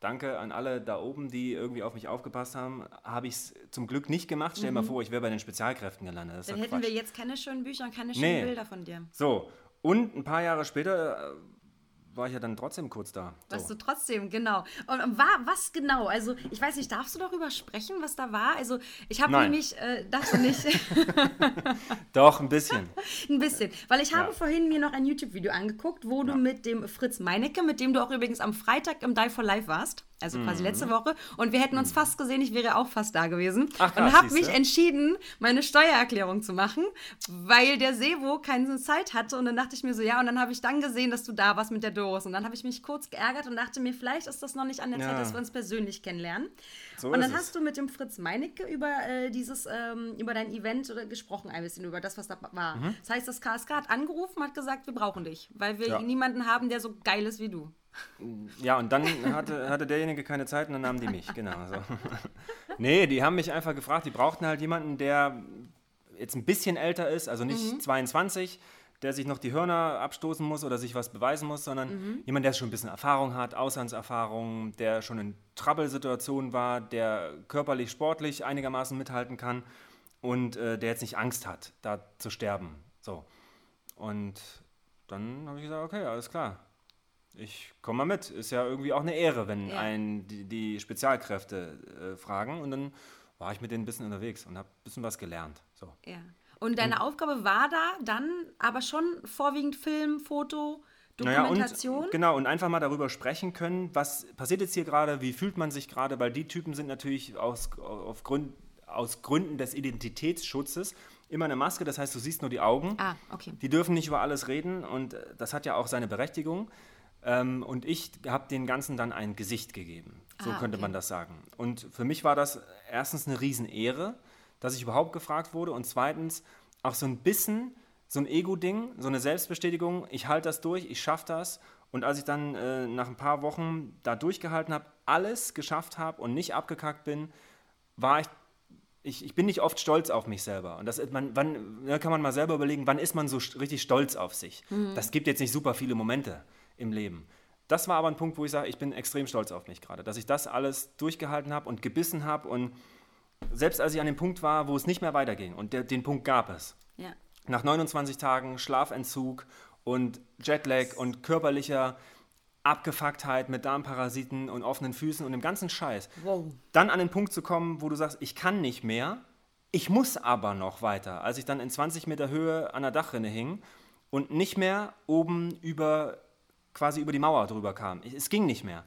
Danke an alle da oben, die irgendwie auf mich aufgepasst haben. Habe ich es zum Glück nicht gemacht. Stell dir mhm. mal vor, ich wäre bei den Spezialkräften gelandet.
Dann hätten Quatsch. wir jetzt keine schönen Bücher und keine schönen nee. Bilder von dir.
So, und ein paar Jahre später äh, war ich ja dann trotzdem kurz da.
So. Warst du trotzdem, genau. Und war was genau? Also, ich weiß nicht, darfst du darüber sprechen, was da war? Also, ich habe nämlich, äh, dachte nicht. <laughs>
Doch, ein bisschen. <laughs>
ein bisschen. Weil ich habe ja. vorhin mir noch ein YouTube-Video angeguckt, wo ja. du mit dem Fritz Meinecke, mit dem du auch übrigens am Freitag im Die for Life warst, also quasi mhm. letzte Woche. Und wir hätten uns mhm. fast gesehen, ich wäre auch fast da gewesen. Ach, krass, und habe mich entschieden, meine Steuererklärung zu machen, weil der Sevo keine Zeit hatte. Und dann dachte ich mir so, ja, und dann habe ich dann gesehen, dass du da warst mit der Doku los. Und dann habe ich mich kurz geärgert und dachte mir, vielleicht ist das noch nicht an der Zeit,
Ja.
dass wir uns persönlich kennenlernen.
So
und dann
ist es.
hast du mit dem Fritz Meinecke über äh, dieses, ähm, über dein Event oder gesprochen, ein bisschen über das, was da war.
Mhm.
Das heißt, das KSK hat angerufen, hat gesagt, wir brauchen dich, weil wir
Ja.
niemanden haben, der so geil ist wie du.
Ja, und dann hatte, hatte derjenige keine Zeit und dann nahmen die mich, genau. So. <laughs> nee, die haben mich einfach gefragt, die brauchten halt jemanden, der jetzt ein bisschen älter ist, also nicht 22, der sich noch die Hörner abstoßen muss oder sich was beweisen muss, sondern jemand, der schon ein bisschen Erfahrung hat, Auslandserfahrung, der schon in Trouble-Situationen war, der körperlich, sportlich einigermaßen mithalten kann und äh, der jetzt nicht Angst hat, da zu sterben. So. Und dann habe ich gesagt, okay, alles klar. Ich komme mal mit. Ist ja irgendwie auch eine Ehre, wenn
Ja.
einen die, die Spezialkräfte äh, fragen. Und dann war ich mit denen ein bisschen unterwegs und habe ein bisschen was gelernt. So.
Ja. Und deine Aufgabe war da dann aber schon vorwiegend Film, Foto,
Naja,
Dokumentation?
und, genau, und einfach mal darüber sprechen können, was passiert jetzt hier gerade, wie fühlt man sich gerade, weil die Typen sind natürlich aus, auf Grund, aus Gründen des Identitätsschutzes immer eine Maske, das heißt, du siehst nur die Augen.
Ah, okay.
Die dürfen nicht über alles reden und äh, das hat ja auch seine Berechtigung. Ähm, und ich habe den Ganzen dann ein Gesicht gegeben. So
Ah,
könnte
okay.
man das sagen. Und für mich war das erstens eine Riesenehre, dass ich überhaupt gefragt wurde und zweitens auch so ein bisschen so ein Ego-Ding, so eine Selbstbestätigung, ich halte das durch, ich schaffe das. Und als ich dann äh, nach ein paar Wochen da durchgehalten habe, alles geschafft habe und nicht abgekackt bin, war ich ich, ich bin nicht oft stolz auf mich selber. Und das, man, wann, da kann man mal selber überlegen, wann ist man so richtig stolz auf sich. Das gibt jetzt nicht super viele Momente im Leben. Das war aber ein Punkt, wo ich sage, ich bin extrem stolz auf mich gerade, dass ich das alles durchgehalten habe und gebissen habe. Und selbst als ich an dem Punkt war, wo es nicht mehr weiterging, und der, den Punkt gab es,
Ja.
nach 29 Tagen Schlafentzug und Jetlag und körperlicher Abgefucktheit mit Darmparasiten und offenen Füßen und dem ganzen Scheiß,
Wow.
dann an den Punkt zu kommen, wo du sagst, ich kann nicht mehr, ich muss aber noch weiter. Als ich dann in 20 Meter Höhe an der Dachrinne hing und nicht mehr oben über, quasi über die Mauer drüber kam. Es ging nicht mehr.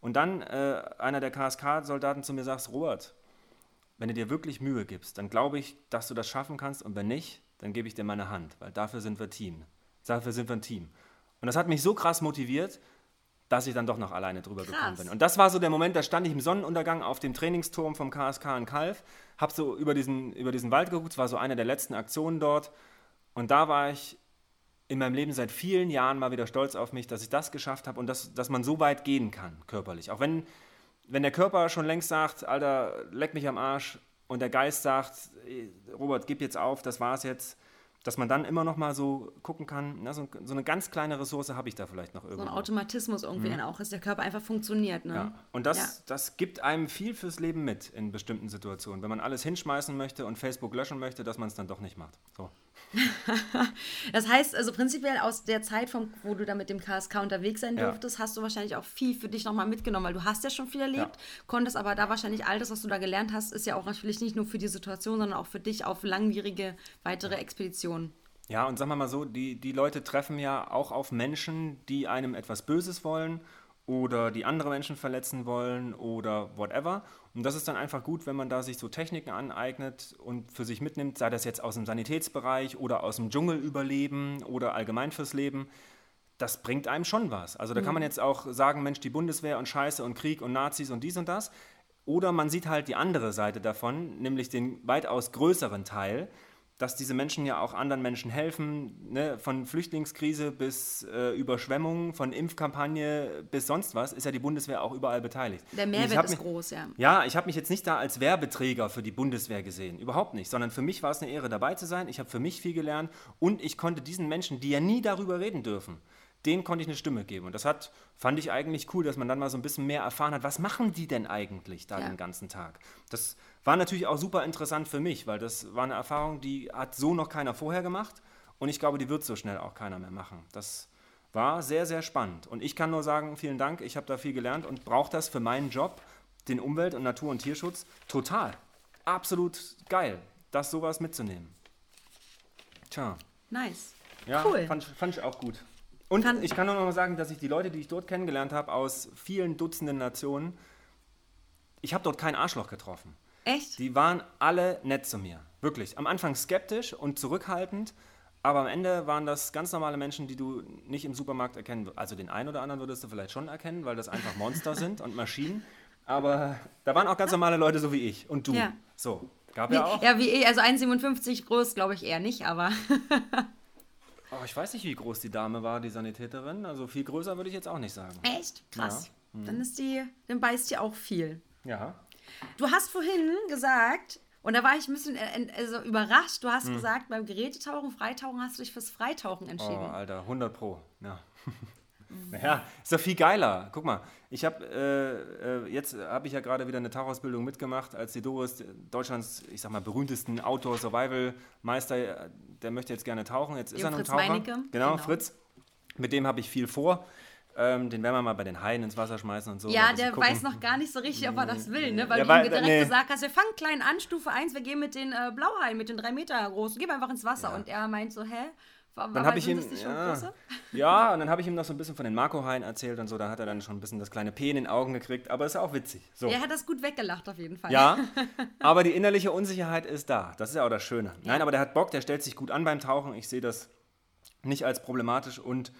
Und dann äh, einer der KSK-Soldaten zu mir sagt, Robert, wenn du dir wirklich Mühe gibst, dann glaube ich, dass du das schaffen kannst und wenn nicht, dann gebe ich dir meine Hand, weil dafür sind wir Team. Dafür sind wir ein Team. Und das hat mich so krass motiviert, dass ich dann doch noch alleine drüber
Krass.
gekommen bin. Und das war so der Moment, da stand ich im Sonnenuntergang auf dem Trainingsturm vom KSK in Kalf, habe so über diesen, über diesen Wald geguckt, es war so eine der letzten Aktionen dort. Und da war ich in meinem Leben seit vielen Jahren mal wieder stolz auf mich, dass ich das geschafft habe und dass, dass man so weit gehen kann, körperlich. Auch wenn, wenn der Körper schon längst sagt, Alter, leck mich am Arsch, und der Geist sagt, Robert, gib jetzt auf, das war's jetzt, dass man dann immer noch mal so gucken kann, na, so, so eine ganz kleine Ressource habe ich da vielleicht noch
So
irgendwo.
ein Automatismus irgendwie dann auch, dass der Körper einfach funktioniert. Ne?
Mhm. Ja. Und das,
Ja.
das gibt einem viel fürs Leben mit in bestimmten Situationen. Wenn man alles hinschmeißen möchte und Facebook löschen möchte, dass man es dann doch nicht macht. So. <laughs>
Das heißt, also prinzipiell aus der Zeit, vom, wo du da mit dem KSK unterwegs sein
Ja.
durftest, hast du wahrscheinlich auch viel für dich nochmal mitgenommen, weil du hast ja schon viel erlebt, konntest aber da wahrscheinlich all das, was du da gelernt hast, ist ja auch natürlich nicht nur für die Situation, sondern auch für dich auf langwierige weitere Expeditionen.
Ja, und sagen wir mal so, die, die Leute treffen ja auch auf Menschen, die einem etwas Böses wollen oder die andere Menschen verletzen wollen oder whatever. Und das ist dann einfach gut, wenn man da sich so Techniken aneignet und für sich mitnimmt, sei das jetzt aus dem Sanitätsbereich oder aus dem Dschungel überleben oder allgemein fürs Leben. Das bringt einem schon was. Also da kann man jetzt auch sagen, Mensch, die Bundeswehr und Scheiße und Krieg und Nazis und dies und das. Oder man sieht halt die andere Seite davon, nämlich den weitaus größeren Teil, dass diese Menschen ja auch anderen Menschen helfen, ne? von Flüchtlingskrise bis äh, Überschwemmung, von Impfkampagne bis sonst was, ist ja die Bundeswehr auch überall beteiligt.
Der Mehrwert ist
mich-
groß, ja.
Ja, ich habe mich jetzt nicht da als Werbeträger für die Bundeswehr gesehen, überhaupt nicht, sondern für mich war es eine Ehre dabei zu sein. Ich habe für mich viel gelernt und ich konnte diesen Menschen, die ja nie darüber reden dürfen, denen konnte ich eine Stimme geben. Und das hat, fand ich eigentlich cool, dass man dann mal so ein bisschen mehr erfahren hat, was machen die denn eigentlich da
Ja.
den ganzen Tag. Das war natürlich auch super interessant für mich, weil das war eine Erfahrung, die hat so noch keiner vorher gemacht und ich glaube, die wird so schnell auch keiner mehr machen. Das war sehr, sehr spannend. Und ich kann nur sagen, vielen Dank, ich habe da viel gelernt und brauche das für meinen Job, den Umwelt- und Natur- und Tierschutz, total. Absolut geil, das sowas mitzunehmen. Tja.
Nice.
Ja,
cool.
fand, fand ich auch gut. Und
Kann-
ich kann nur noch mal sagen, dass ich die Leute, die ich dort kennengelernt habe, aus vielen Dutzenden Nationen, ich habe dort kein Arschloch getroffen.
Echt?
Die waren alle nett zu mir. Wirklich. Am Anfang skeptisch und zurückhaltend, Aber am Ende waren das ganz normale Menschen, die du nicht im Supermarkt erkennen würdest. Also den einen oder anderen würdest du vielleicht schon erkennen, weil das einfach Monster <laughs> sind und Maschinen. Aber da waren auch ganz normale Leute, so wie ich und du.
Ja.
So, gab
Wie,
ja auch.
ja, wie eh, also 1,57 groß, glaube ich eher nicht, aber <laughs>
Oh, ich weiß nicht, wie groß die Dame war, die Sanitäterin. Also viel größer würde ich jetzt auch nicht sagen.
echt krass. Dann ist die, dann beißt die auch viel.
Ja.
Du hast vorhin gesagt, und da war ich ein bisschen äh, also überrascht, du hast
Hm.
gesagt, beim Gerätetauchen, Freitauchen hast du dich fürs Freitauchen
Oh,
entschieden.
Alter, 100 Pro. Ja. <laughs> naja, ist doch viel geiler. Guck mal, ich habe äh, äh, jetzt habe ich ja gerade wieder eine Tauchausbildung mitgemacht, als die Doris, Deutschlands, ich sag mal, berühmtesten Outdoor-Survival-Meister, äh, der möchte jetzt gerne tauchen. Jetzt ist
Dem
er noch Taucher.
Meinecke.
Genau,
Genau.
Fritz. Mit dem habe ich viel vor. Ähm, den werden wir mal bei den Haien ins Wasser schmeißen und so.
ja, der
gucken.
weiß noch gar nicht so richtig, ob er das will, ne? Weil
Ja,
du ihm direkt
nee.
gesagt hast, wir fangen klein an, Stufe 1, wir gehen mit den äh, Blauhaien, mit den drei Meter großen, gehen wir einfach ins Wasser. Und er meint so, hä? Wa-
Dann habe ich ihm,
das nicht schon
ja,
große? <laughs>
ja, und dann habe ich ihm noch so ein bisschen von den Marco-Haien erzählt und so. Da hat er dann schon ein bisschen das kleine P in den Augen gekriegt. Aber ist auch witzig. So.
Er hat das gut weggelacht auf jeden Fall.
Ja, <laughs> aber die innerliche Unsicherheit ist da. Das ist ja auch das Schöne. Nein, aber der hat Bock, der stellt sich gut an beim Tauchen. Ich sehe das nicht als problematisch und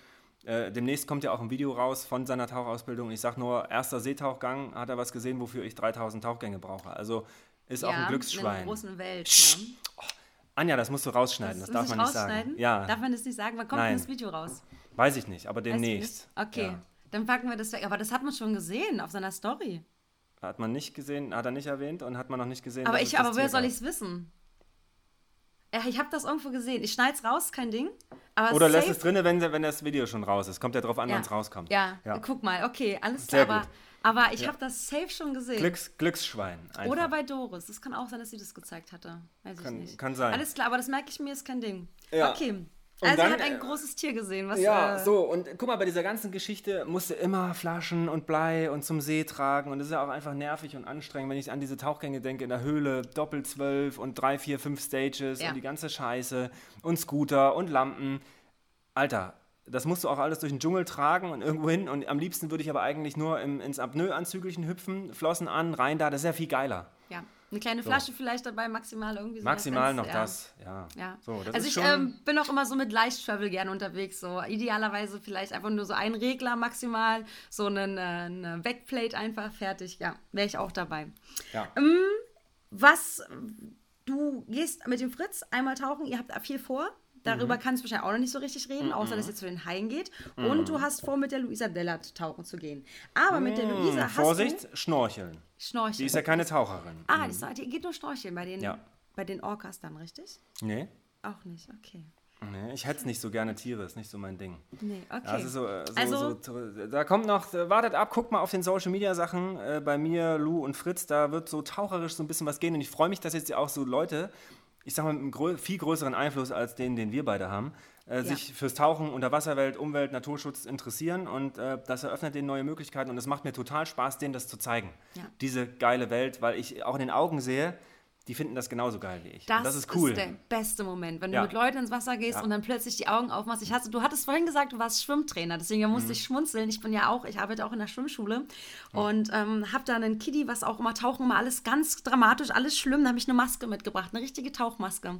äh, demnächst kommt ja auch ein Video raus von seiner Tauchausbildung. Ich sage nur, erster Seetauchgang hat er was gesehen, wofür ich 3000 Tauchgänge brauche. Also ist auch
Ja,
ein
In
Glücksschwein.
einer großen Welt. Ne?
Anja, das musst du rausschneiden, das,
muss
darf man nicht sagen. Ja,
Darf man das nicht sagen? Wann kommt
Nein.
denn das Video raus?
weiß ich nicht, aber demnächst.
nicht? Okay,
Ja.
dann packen wir das weg. Aber das hat man schon gesehen auf seiner Story.
Hat man nicht gesehen, hat er nicht erwähnt und hat man noch nicht gesehen.
Aber, ich,
das
aber
Tier
soll ich es wissen? Ja, ich habe das irgendwo gesehen. Ich schneid's raus, kein Ding.
Oder lässt es drinne, wenn, wenn das Video schon raus ist. Kommt ja drauf an,
ja.
wann es rauskommt.
Ja,
Ja.
guck mal, okay, alles klar. Aber, aber ich habe das safe schon gesehen.
Glücks, Glücksschwein. Einfach.
Oder bei Doris. Das kann auch sein, dass sie das gezeigt hatte. Weiß
Kann-
ich nicht.
kann sein.
Alles klar, aber das merke ich mir, ist kein Ding.
Ja.
Okay.
Und
Also er
dann,
hat ein
äh,
großes Tier gesehen. Was,
Ja,
äh,
so, und guck mal, bei dieser ganzen Geschichte musste immer Flaschen und Blei und zum See tragen. Und das ist ja auch einfach nervig und anstrengend, wenn ich an diese Tauchgänge denke, in der Höhle, doppelt zwölf und drei, vier, fünf Stages
Ja.
und die ganze Scheiße und Scooter und Lampen. Alter, das musst du auch alles durch den Dschungel tragen und irgendwo hin. Und am liebsten würde ich aber eigentlich nur im, ins Apnoe-Anzügelchen hüpfen, Flossen an, rein da. Das ist ja viel geiler.
Ja, eine kleine Flasche vielleicht dabei, maximal irgendwie so.
Maximal
wenn's-
noch
ja.
das, ja.
Ja.
So, das
also ich ähm, bin auch immer so mit Leicht-Travel gerne unterwegs. So idealerweise vielleicht einfach nur so ein Regler maximal, so einen, äh, eine Backplate einfach fertig. Ja, wäre ich auch dabei.
ja.
Was du gehst mit dem Fritz einmal tauchen, ihr habt viel vor. Darüber
Mhm.
kannst du wahrscheinlich auch noch nicht so richtig reden, außer dass ihr zu den Haien geht. Und du hast vor, mit der Luisa Dellert tauchen zu gehen. Aber mit der Luisa hast
Vorsicht,
du
Schnorcheln.
Schnorcheln.
Die ist ja keine Taucherin.
ah, die, ist, die geht nur Schnorcheln bei den,
Ja.
bei den Orcas dann, richtig?
Nee.
Auch nicht, okay.
Nee, ich hätte nicht so gerne Tiere, ist nicht so mein Ding.
Nee, okay.
Ist so, äh, so,
Also-
so, da kommt noch, äh, wartet ab, guckt mal auf den Social Media Sachen äh, bei mir, Lou und Fritz, da wird so taucherisch so ein bisschen was gehen und ich freue mich, dass jetzt auch so Leute, ich sag mal, mit einem grö viel größeren Einfluss als den, den wir beide haben, äh, sich fürs Tauchen, Unterwasserwelt, Umwelt, Naturschutz interessieren und äh, das eröffnet denen neue Möglichkeiten und es macht mir total Spaß, denen das zu zeigen.
Ja.
Diese geile Welt, weil ich auch in den Augen sehe, die finden das genauso geil wie ich.
Das,
das ist cool.
der beste Moment, wenn du
Ja.
mit Leuten ins Wasser gehst
Ja.
und dann plötzlich die Augen aufmachst. Ich hatte, du hattest vorhin gesagt, du warst Schwimmtrainer, deswegen
Mhm.
musste ich schmunzeln. Ich bin ja auch, ich arbeite auch in der Schwimmschule und ähm, habe da einen Kiddie, was auch immer tauchen, immer alles ganz dramatisch, alles schlimm. Da habe ich eine Maske mitgebracht, eine richtige Tauchmaske.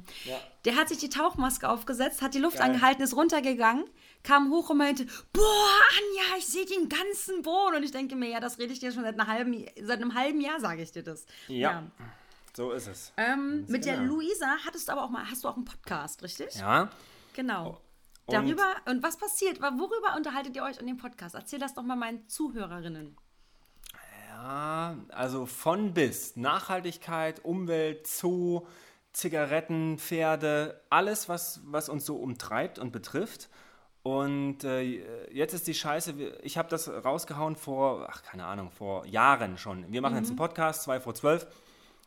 Der hat sich die Tauchmaske aufgesetzt, hat die Luft
Geil.
angehalten, ist runtergegangen, kam hoch und meinte, boah, Anja, ich sehe den ganzen Boden. Und ich denke mir, ja, das rede ich dir schon seit, halben, seit einem halben Jahr, sage ich dir das.
Ja. So ist es.
Ähm, mit der
genau.
Luisa hattest du aber auch mal, hast du auch einen Podcast, richtig?
Ja.
Genau.
Und-
Darüber, und was passiert? Worüber unterhaltet ihr euch in dem Podcast? Erzähl das doch mal meinen Zuhörerinnen.
Ja, also von bis. Nachhaltigkeit, Umwelt, Zoo, Zigaretten, Pferde, alles, was, was uns so umtreibt und betrifft. Und äh, jetzt ist die Scheiße, ich habe das rausgehauen vor, ach keine Ahnung, vor Jahren schon. Wir machen jetzt einen Podcast, 2 vor 12.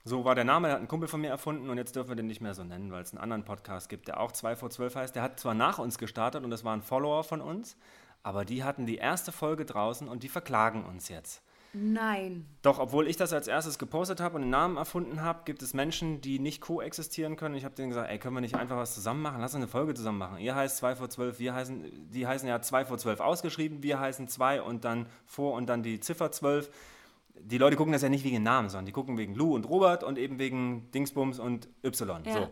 So war der Name, der hat ein Kumpel von mir erfunden und jetzt dürfen wir den nicht mehr so nennen, weil es einen anderen Podcast gibt, der auch 2 vor 12 heißt. Der hat zwar nach uns gestartet und das war ein Follower von uns, aber die hatten die erste Folge draußen und die verklagen uns jetzt.
Nein.
Doch, obwohl ich das als erstes gepostet habe und den Namen erfunden habe, gibt es Menschen, die nicht koexistieren können. Ich habe denen gesagt, ey, können wir nicht einfach was zusammen machen? Lass uns eine Folge zusammen machen. Ihr heißt 2 vor 12, wir heißen, die heißen ja 2 vor 12 ausgeschrieben, wir heißen 2 und dann vor und dann die Ziffer 12. Die Leute gucken das ja nicht wegen den Namen, sondern die gucken wegen Lou und Robert und eben wegen Dingsbums und Y.
Ja.
So.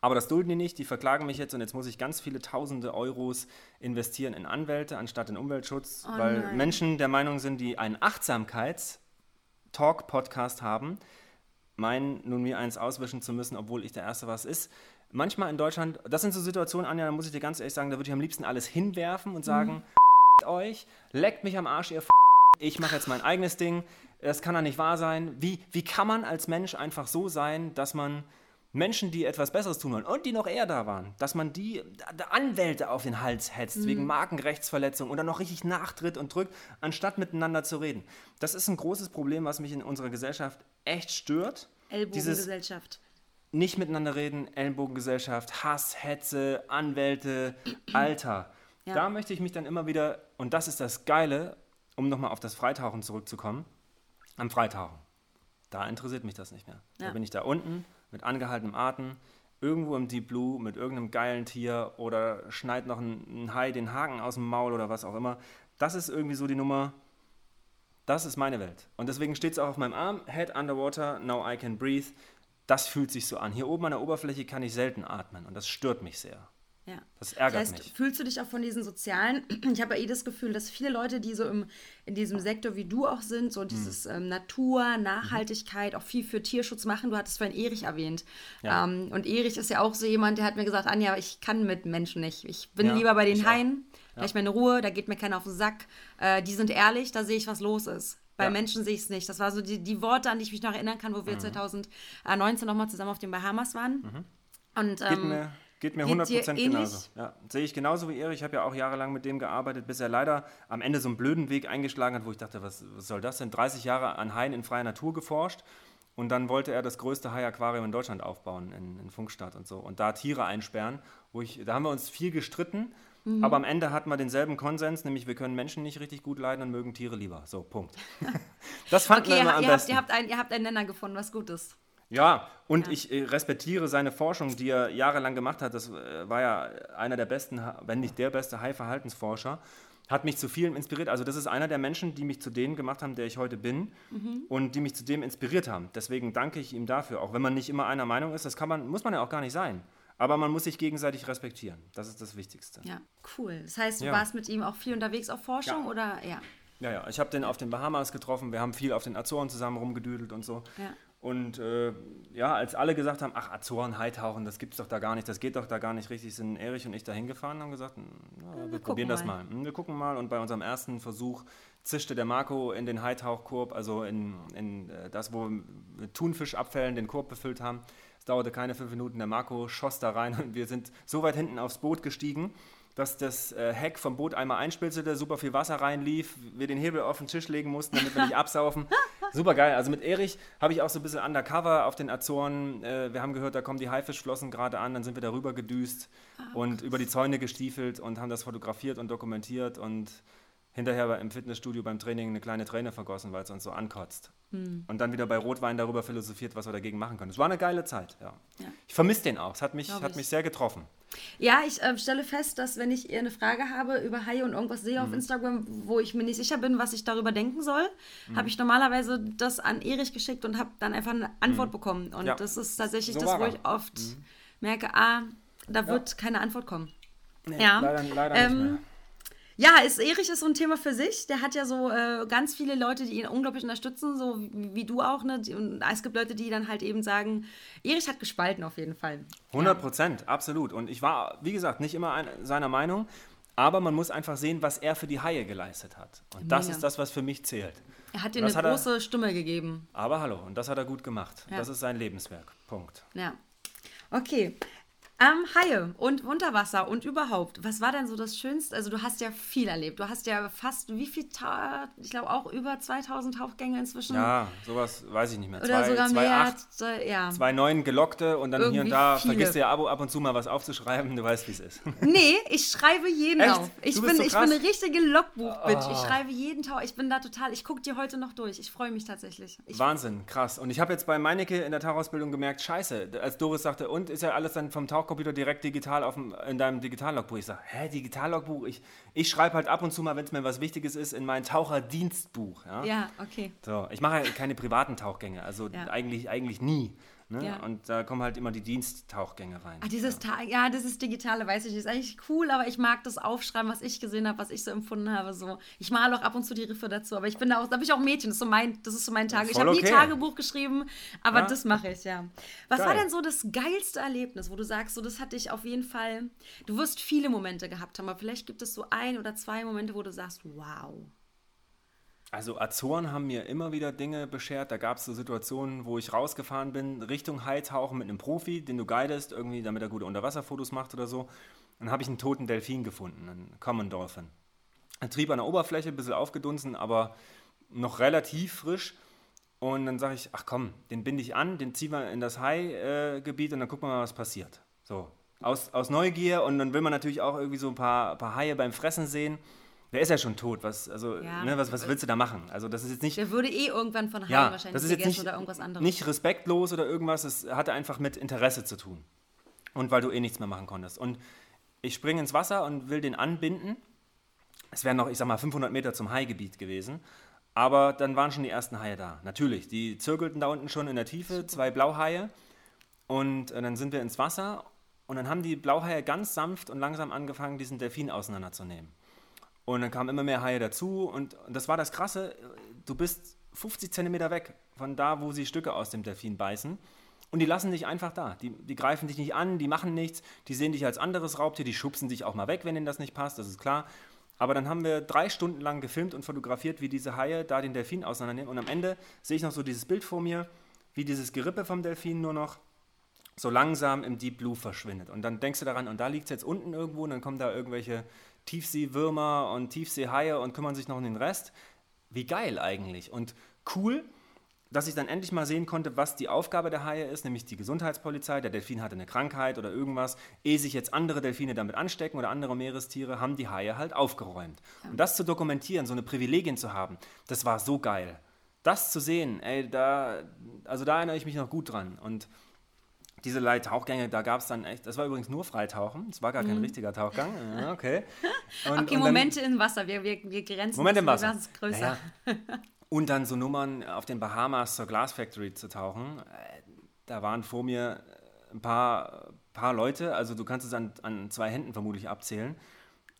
Aber das dulden die nicht, die verklagen mich jetzt und jetzt muss ich ganz viele tausende Euros investieren in Anwälte anstatt in Umweltschutz,
Oh
weil
nein.
Menschen der Meinung sind, die einen Achtsamkeits-Talk-Podcast haben, meinen, nun mir eins auswischen zu müssen, obwohl ich der Erste was ist. Manchmal in Deutschland, das sind so Situationen, Anja, da muss ich dir ganz ehrlich sagen, da würde ich am liebsten alles hinwerfen und sagen, <laughs> euch, leckt mich am Arsch, ihr ich mache jetzt mein eigenes Ding, das kann doch nicht wahr sein. Wie, wie kann man als Mensch einfach so sein, dass man Menschen, die etwas Besseres tun wollen und die noch eher da waren, dass man die Anwälte auf den Hals hetzt wegen Markenrechtsverletzung und dann noch richtig nachtritt und drückt, anstatt miteinander zu reden. Das ist ein großes Problem, was mich in unserer Gesellschaft echt stört. Dieses
Ellbogengesellschaft.
nicht miteinander reden, Ellenbogengesellschaft, Hass, Hetze, Anwälte, Alter.
Ja.
Da möchte ich mich dann immer wieder, und das ist das Geile, um nochmal auf das Freitauchen zurückzukommen, am Freitauchen. Da interessiert mich das nicht mehr. Da
Ja.
bin ich da unten mit angehaltenem Atem, irgendwo im Deep Blue mit irgendeinem geilen Tier oder schneit noch ein, ein Hai den Haken aus dem Maul oder was auch immer. Das ist irgendwie so die Nummer, das ist meine Welt. Und deswegen steht es auch auf meinem Arm, Head underwater, now I can breathe. Das fühlt sich so an. Hier oben an der Oberfläche kann ich selten atmen und das stört mich sehr.
Ja.
Das ärgert
das heißt,
mich.
fühlst du dich auch von diesen sozialen, <clears throat> ich habe ja eh das Gefühl, dass viele Leute, die so im, in diesem Sektor wie du auch sind, so dieses
Hm.
ähm, Natur, Nachhaltigkeit, auch viel für Tierschutz machen. Du hattest vorhin Erich erwähnt.
Ja.
Ähm, und Erich ist ja auch so jemand, der hat mir gesagt, Anja, ich kann mit Menschen nicht. Ich bin
Ja,
lieber bei den. Haien, da ich meine Ruhe, da geht mir keiner auf den Sack. Äh, die sind ehrlich, da sehe ich, was los ist. Bei
Ja.
Menschen sehe ich es nicht. Das war so die, die Worte, an die ich mich noch erinnern kann, wo
Mhm.
wir 2019 nochmal zusammen auf den Bahamas waren. Und,
Geht
ähm,
geht mir
geht
100%
dir ähnlich?
genauso. Ja, sehe ich genauso wie Erich. Ich habe ja auch jahrelang mit dem gearbeitet, bis er leider am Ende so einen blöden Weg eingeschlagen hat, wo ich dachte, was, was soll das denn? 30 Jahre an Haien in freier Natur geforscht und dann wollte er das größte Hai-Aquarium in Deutschland aufbauen, in, in Funkstadt und so. Und da Tiere einsperren, wo ich, da haben wir uns viel gestritten.
Mhm.
Aber am Ende hatten wir denselben Konsens, nämlich wir können Menschen nicht richtig gut leiden und mögen Tiere lieber. So, Punkt. <laughs> Das fanden
Okay,
wir immer am
ihr, habt,
besten.
ihr, habt ein, ihr habt einen Nenner gefunden, was gut ist.
Ja, und ich äh, respektiere seine Forschung, die er jahrelang gemacht hat. Das äh, war ja einer der besten, wenn nicht der beste Hai-Verhaltensforscher. Hat mich zu vielem inspiriert. Also das ist einer der Menschen, die mich zu dem gemacht haben, der ich heute bin und die mich zu dem inspiriert haben. Deswegen danke ich ihm dafür. Auch wenn man nicht immer einer Meinung ist, das kann man, muss man ja auch gar nicht sein. Aber man muss sich gegenseitig respektieren. Das ist das Wichtigste.
Ja, cool. Das heißt, du
Ja.
warst mit ihm auch viel unterwegs auf Forschung
Ja.
oder ja?
Ja, ja, ich habe den auf den Bahamas getroffen, wir haben viel auf den Azoren zusammen rumgedüdelt und so.
Ja.
Und äh, ja, als alle gesagt haben, ach, Azoren, Haitauchen, das gibt's doch da gar nicht, das geht doch da gar nicht richtig, sind Erich und ich da hingefahren und haben gesagt, "Hm, na, wir, probieren das
mal."
mal. Hm, Wir gucken mal. Und bei unserem ersten Versuch zischte der Marco in den Haitauchkorb, also in, in äh, das, wo wir mit Thunfischabfällen den Korb befüllt haben. Es dauerte keine fünf Minuten, der Marco schoss da rein und wir sind so weit hinten aufs Boot gestiegen, dass das äh, Heck vom Boot einmal einspilzte, super viel Wasser reinlief, wir den Hebel auf den Tisch legen mussten, damit wir nicht <laughs> absaufen. Super geil. Also mit Erich habe ich auch so ein bisschen undercover auf den Azoren. Äh, wir haben gehört, da kommen die Haifischflossen gerade an, dann sind wir darüber gedüst und über die Zäune gestiefelt und haben das fotografiert und dokumentiert und hinterher im Fitnessstudio beim Training eine kleine Träne vergossen, weil es uns so ankotzt. Und dann wieder bei Rotwein darüber philosophiert, was wir dagegen machen können. Es war eine geile Zeit, ja.
Ja.
Ich vermisse den auch. Es hat mich,
Glaub
hat
ich.
mich sehr getroffen.
Ja, ich äh, stelle fest, dass wenn ich eine Frage habe über Haie und irgendwas sehe
Mhm.
auf Instagram, wo ich mir nicht sicher bin, was ich darüber denken soll,
Mhm.
habe ich normalerweise das an Erich geschickt und habe dann einfach eine Antwort bekommen. Und
Mhm. Ja.
das ist tatsächlich
So
das, wo.
Mhm.
ich oft merke, ah, da wird keine Antwort kommen.
Nee,
Ja.
Leider, leider
Ähm,
nicht mehr.
Ja, ist, Erich ist so ein Thema für sich. Der hat ja so äh, ganz viele Leute, die ihn unglaublich unterstützen, so wie, wie du auch. Ne? Und es gibt Leute, die dann halt eben sagen, Erich hat gespalten auf jeden Fall.
100 Prozent, absolut. Und ich war, wie gesagt, nicht immer ein, seiner Meinung, aber man muss einfach sehen, was er für die Haie geleistet hat. Und das
Mega.
ist das, was für mich zählt.
Er hat dir
Das
eine
hat er-
große Stimme gegeben.
Aber hallo, und das hat er gut gemacht.
Ja.
Das ist sein Lebenswerk. Punkt.
Ja. Okay. Ähm, Haie und Unterwasser und überhaupt. Was war denn so das Schönste? Also du hast ja viel erlebt. Du hast ja fast, wie viel, Ta ich glaube auch über 2000 Tauchgänge inzwischen.
Ja, sowas weiß ich nicht mehr.
Oder
zwei,
sogar
zwei,
mehr.
acht,
Zwei, ja.
zwei neun gelockte und dann hier
Irgendwie
und da
viele.
vergisst du ja ab, ab und zu mal was aufzuschreiben. Du weißt, wie es ist. <laughs>
Nee, ich schreibe jeden
Echt?
auf. Ich,
Du
bin,
bist so
ich bin eine richtige Logbuch-Bitch. Ich
Oh.
schreibe jeden Tag. Ich bin da total. Ich gucke dir heute noch durch. Ich freue mich tatsächlich. Ich,
Wahnsinn, krass. Und ich habe jetzt bei Meinecke in der Tauchausbildung gemerkt, scheiße, als Doris sagte, und ist ja alles dann vom Tauchcomputer direkt digital auf dem, in deinem Digitallogbuch. Ich sage, hä, Digitallogbuch? Ich, ich schreibe halt ab und zu mal, wenn es mir was Wichtiges ist, in mein Taucherdienstbuch. Ja?
ja, okay.
So, ich mache ja keine privaten Tauchgänge, also
Ja.
eigentlich, eigentlich nie. Ne?
Ja.
Und da kommen halt immer die Diensttauchgänge rein.
Ach, dieses Ta ja, dieses Digitale, weiß ich nicht, ist eigentlich cool, aber ich mag das Aufschreiben, was ich gesehen habe, was ich so empfunden habe. So. Ich male auch ab und zu die Riffe dazu, aber ich bin da auch, da bin ich auch Mädchen, das ist so mein, das ist so mein Tag. Ich habe nie
okay.
Tagebuch geschrieben, aber
Ja.
das mache ich, ja. Was war
Geil.
denn so das geilste Erlebnis, wo du sagst, so das hatte ich auf jeden Fall, du wirst viele Momente gehabt haben, aber vielleicht gibt es so ein oder zwei Momente, wo du sagst, wow.
Also Azoren haben mir immer wieder Dinge beschert. Da gab es so Situationen, wo ich rausgefahren bin, Richtung Haitauchen mit einem Profi, den du guidest, irgendwie, damit er gute Unterwasserfotos macht oder so. Dann habe ich einen toten Delfin gefunden, einen Common Dolphin. Er trieb an der Oberfläche, ein bisschen aufgedunsen, aber noch relativ frisch. Und dann sage ich, ach komm, den binde ich an, den ziehen wir in das Hai-Gebiet und dann gucken wir mal, was passiert. So, aus, aus Neugier und dann will man natürlich auch irgendwie so ein paar, paar Haie beim Fressen sehen. Der ist ja schon tot, was, also,
Ja.
ne, was, was willst du da machen? Also das ist jetzt nicht,
Der würde eh irgendwann von Haien
ja,
wahrscheinlich
das ist jetzt nicht,
oder irgendwas anderes.
nicht respektlos oder irgendwas, es hatte einfach mit Interesse zu tun. Und weil du eh nichts mehr machen konntest. Und ich springe ins Wasser und will den anbinden. Es wären noch, ich sag mal, 500 Meter zum Haigebiet gewesen. Aber dann waren schon die ersten Haie da. Natürlich, die zirkelten da unten schon in der Tiefe, zwei Blauhaie. Und äh, dann sind wir ins Wasser und dann haben die Blauhaie ganz sanft und langsam angefangen, diesen Delfin auseinanderzunehmen. Und dann kamen immer mehr Haie dazu und das war das Krasse, du bist 50 Zentimeter weg von da, wo sie Stücke aus dem Delfin beißen. Und die lassen dich einfach da. Die, die greifen dich nicht an, die machen nichts, die sehen dich als anderes Raubtier, die schubsen dich auch mal weg, wenn ihnen das nicht passt, das ist klar. Aber dann haben wir drei Stunden lang gefilmt und fotografiert, wie diese Haie da den Delfin auseinandernehmen. Und am Ende sehe ich noch so dieses Bild vor mir, wie dieses Gerippe vom Delfin nur noch so langsam im Deep Blue verschwindet. Und dann denkst du daran, und da liegt es jetzt unten irgendwo, und dann kommen da irgendwelche Tiefseewürmer und Tiefseehaie und kümmern sich noch um den Rest. Wie geil eigentlich. Und cool, dass ich dann endlich mal sehen konnte, was die Aufgabe der Haie ist, nämlich die Gesundheitspolizei. Der Delfin hatte eine Krankheit oder irgendwas. Ehe sich jetzt andere Delfine damit anstecken oder andere Meerestiere, haben die Haie halt aufgeräumt. Und das zu dokumentieren, so eine Privilegien zu haben, das war so geil. Das zu sehen, ey, da, also da erinnere ich mich noch gut dran. Und diese Leittauchgänge, da gab es dann echt, das war übrigens nur Freitauchen, es war gar kein richtiger Tauchgang. <laughs> Ja, okay. Und,
okay,
und dann-
Momente im Wasser, wir, wir, wir grenzen
Moment im Wasser.
es größer.
Naja. <laughs> Und dann so Nummern auf den Bahamas zur Glass Factory zu tauchen. Äh, Da waren vor mir ein paar, paar Leute, also du kannst es an, an zwei Händen vermutlich abzählen.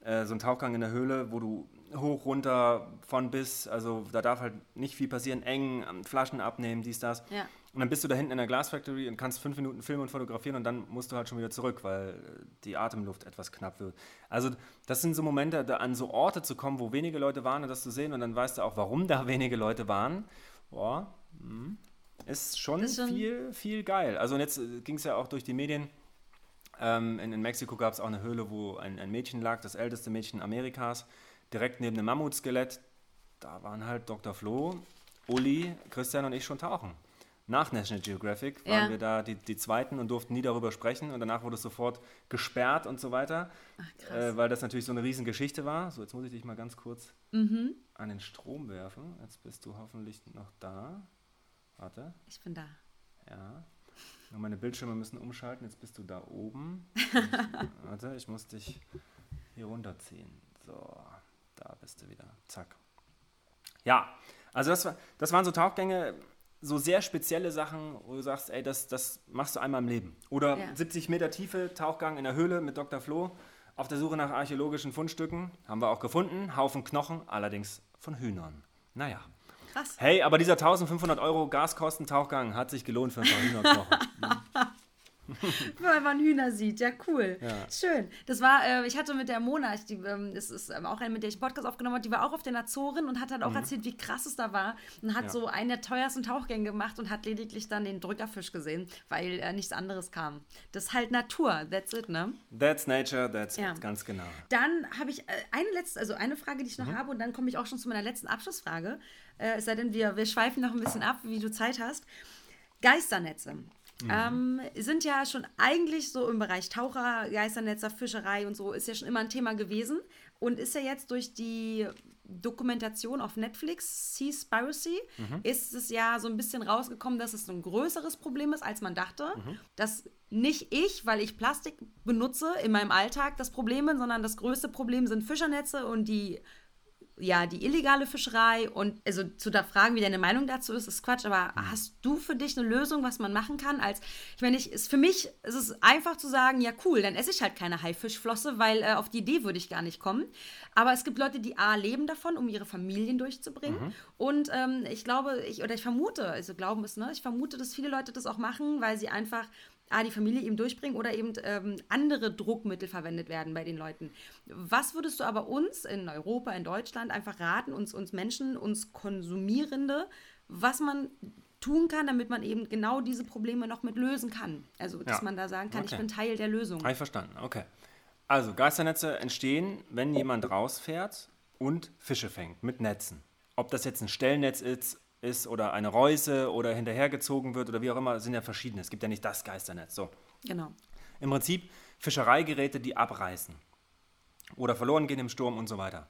Äh, So ein Tauchgang in der Höhle, wo du hoch, runter, von bis, also da darf halt nicht viel passieren, eng, ähm, Flaschen abnehmen, dies, das.
Ja.
Und dann bist du da hinten in der Glass Factory und kannst fünf Minuten filmen und fotografieren und dann musst du halt schon wieder zurück, weil äh, die Atemluft etwas knapp wird. Also das sind so Momente, da an so Orte zu kommen, wo wenige Leute waren und das zu sehen und dann weißt du auch, warum da <laughs> wenige Leute waren. Boah, mm, ist schon,
Ist schon-
viel, viel geil. Also und jetzt ging es ja auch durch die Medien. Ähm, in, in Mexiko gab es auch eine Höhle, wo ein, ein Mädchen lag, das älteste Mädchen Amerikas, direkt neben einem Mammutskelett. Da waren halt Dr. Flo, Uli, Christian und ich schon tauchen. Nach National Geographic waren
Ja.
wir da die, die Zweiten und durften nie darüber sprechen und danach wurde es sofort gesperrt und so weiter,
krass.
äh, weil das natürlich so eine Riesengeschichte war. So, jetzt muss ich dich mal ganz kurz
Mhm.
an den Strom werfen. Jetzt bist du hoffentlich noch da. Warte.
Ich bin da.
Ja. Nur meine Bildschirme müssen umschalten. Jetzt bist du da oben. <laughs> Warte, ich muss dich hier runterziehen. So, da bist du wieder. Zack. Ja, also das, das waren so Tauchgänge, so sehr spezielle Sachen, wo du sagst, ey, das, das machst du einmal im Leben. Oder
Ja.
70 Meter Tiefe, Tauchgang in der Höhle mit Dr. Flo. Auf der Suche nach archäologischen Fundstücken. Haben wir auch gefunden. Haufen Knochen, allerdings von Hühnern. Naja.
Krass.
Hey, aber dieser 1500 Euro Gaskosten-Tauchgang hat sich gelohnt für ein paar Hühnerknochen. <laughs> <laughs>
Weil man Hühner sieht, ja cool.
Ja.
Schön. Das war, äh, ich hatte mit der Mona, die, ähm, das ist ähm, auch eine, mit der ich einen Podcast aufgenommen habe, die war auch auf den Azoren und hat halt auch erzählt, wie krass es da war und hat
Mhm. Ja.
so einen der teuersten Tauchgänge gemacht und hat lediglich dann den Drückerfisch gesehen, weil äh, nichts anderes kam. Das ist halt Natur, that's it, ne?
That's nature, that's
Ja.
it, ganz genau.
Dann habe ich äh, eine letzte, also eine Frage, die ich noch
Mhm.
habe, und dann komme ich auch schon zu meiner letzten Abschlussfrage. Äh, es sei denn, wir, wir schweifen noch ein bisschen ab, wie du Zeit hast. Geisternetze. Ähm, sind ja schon eigentlich so im Bereich Taucher, Geisternetzer, Fischerei und so, ist ja schon immer ein Thema gewesen und ist ja jetzt durch die Dokumentation auf Netflix, Seaspiracy, ist es ja so ein bisschen rausgekommen, dass es ein größeres Problem ist, als man dachte. Dass nicht ich, weil ich Plastik benutze in meinem Alltag, das Problem bin, sondern das größte Problem sind Fischernetze und die ja die illegale Fischerei und also zu da fragen, wie deine Meinung dazu ist, ist Quatsch. Aber mhm. hast du für dich eine Lösung, was man machen kann? Als ich meine, ich, ist für mich ist es einfach zu sagen, ja cool, dann esse ich halt keine Haifischflosse, weil äh, auf die Idee würde ich gar nicht kommen. Aber es gibt Leute, die a leben davon, um ihre Familien durchzubringen. Mhm. Und ähm, ich glaube, ich oder ich vermute, also glauben es, ne, ich vermute, dass viele Leute das auch machen, weil sie einfach A, die Familie eben durchbringen oder eben ähm, andere Druckmittel verwendet werden bei den Leuten. Was würdest du aber uns in Europa, in Deutschland einfach raten, uns, uns Menschen, uns Konsumierende, was man tun kann, damit man eben genau diese Probleme noch mit lösen kann? Also, dass ja. man da sagen kann, okay. ich bin Teil der Lösung.
Habe ich verstanden, okay. Also, Geisternetze entstehen, wenn jemand rausfährt und Fische fängt mit Netzen. Ob das jetzt ein Stellnetz ist ist oder eine Reuse oder hinterhergezogen wird oder wie auch immer, sind ja verschiedene. Es gibt ja nicht das Geisternetz. So.
Genau.
Im Prinzip Fischereigeräte, die abreißen oder verloren gehen im Sturm und so weiter.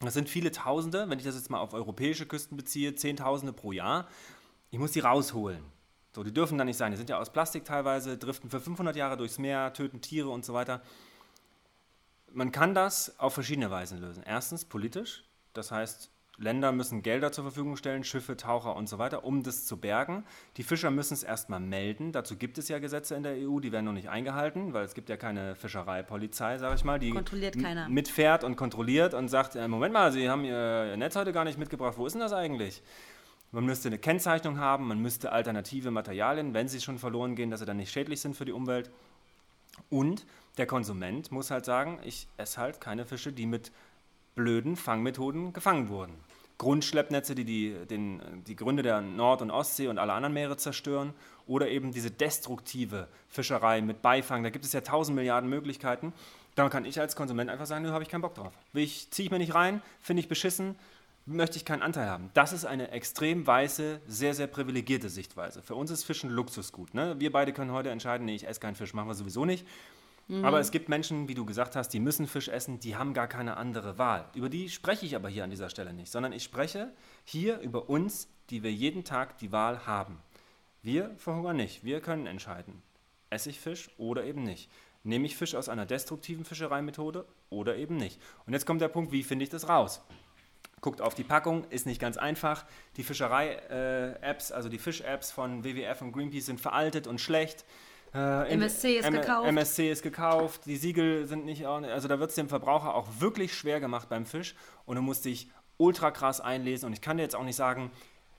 Das sind viele Tausende, wenn ich das jetzt mal auf europäische Küsten beziehe, Zehntausende pro Jahr. Ich muss die rausholen. So, die dürfen da nicht sein. Die sind ja aus Plastik teilweise, driften für 500 Jahre durchs Meer, töten Tiere und so weiter. Man kann das auf verschiedene Weisen lösen. Erstens politisch, das heißt, Länder müssen Gelder zur Verfügung stellen, Schiffe, Taucher und so weiter, um das zu bergen. Die Fischer müssen es erstmal melden. Dazu gibt es ja Gesetze in der EU, die werden noch nicht eingehalten, weil es gibt ja keine Fischereipolizei, sage ich mal, die
kontrolliert keiner.
mitfährt und kontrolliert und sagt, äh, Moment mal, Sie haben Ihr Netz heute gar nicht mitgebracht, wo ist denn das eigentlich? Man müsste eine Kennzeichnung haben, man müsste alternative Materialien, wenn sie schon verloren gehen, dass sie dann nicht schädlich sind für die Umwelt. Und der Konsument muss halt sagen, ich esse halt keine Fische, die mit blöden Fangmethoden gefangen wurden. Grundschleppnetze, die die, den, die Gründe der Nord- und Ostsee und alle anderen Meere zerstören, oder eben diese destruktive Fischerei mit Beifang. Da gibt es ja tausend Milliarden Möglichkeiten. Da kann ich als Konsument einfach sagen, da habe ich keinen Bock drauf. Ich ziehe ich mir nicht rein, finde ich beschissen, möchte ich keinen Anteil haben. Das ist eine extrem weiße, sehr, sehr privilegierte Sichtweise. Für uns ist Fischen Luxusgut. Ne? Wir beide können heute entscheiden, nee, ich esse keinen Fisch, machen wir sowieso nicht. Mhm. Aber es gibt Menschen, wie du gesagt hast, die müssen Fisch essen, die haben gar keine andere Wahl. Über die spreche ich aber hier an dieser Stelle nicht, sondern ich spreche hier über uns, die wir jeden Tag die Wahl haben. Wir verhungern nicht, wir können entscheiden. Esse ich Fisch oder eben nicht? Nehme ich Fisch aus einer destruktiven Fischereimethode oder eben nicht? Und jetzt kommt der Punkt, wie finde ich das raus? Guckt auf die Packung, ist nicht ganz einfach. Die Fischerei-Apps, also die Fisch-Apps von WWF und Greenpeace sind veraltet und schlecht.
Äh, MSC ist M gekauft.
MSC ist gekauft, die Siegel sind nicht, also da wird es dem Verbraucher auch wirklich schwer gemacht beim Fisch und du musst dich ultra krass einlesen und ich kann dir jetzt auch nicht sagen,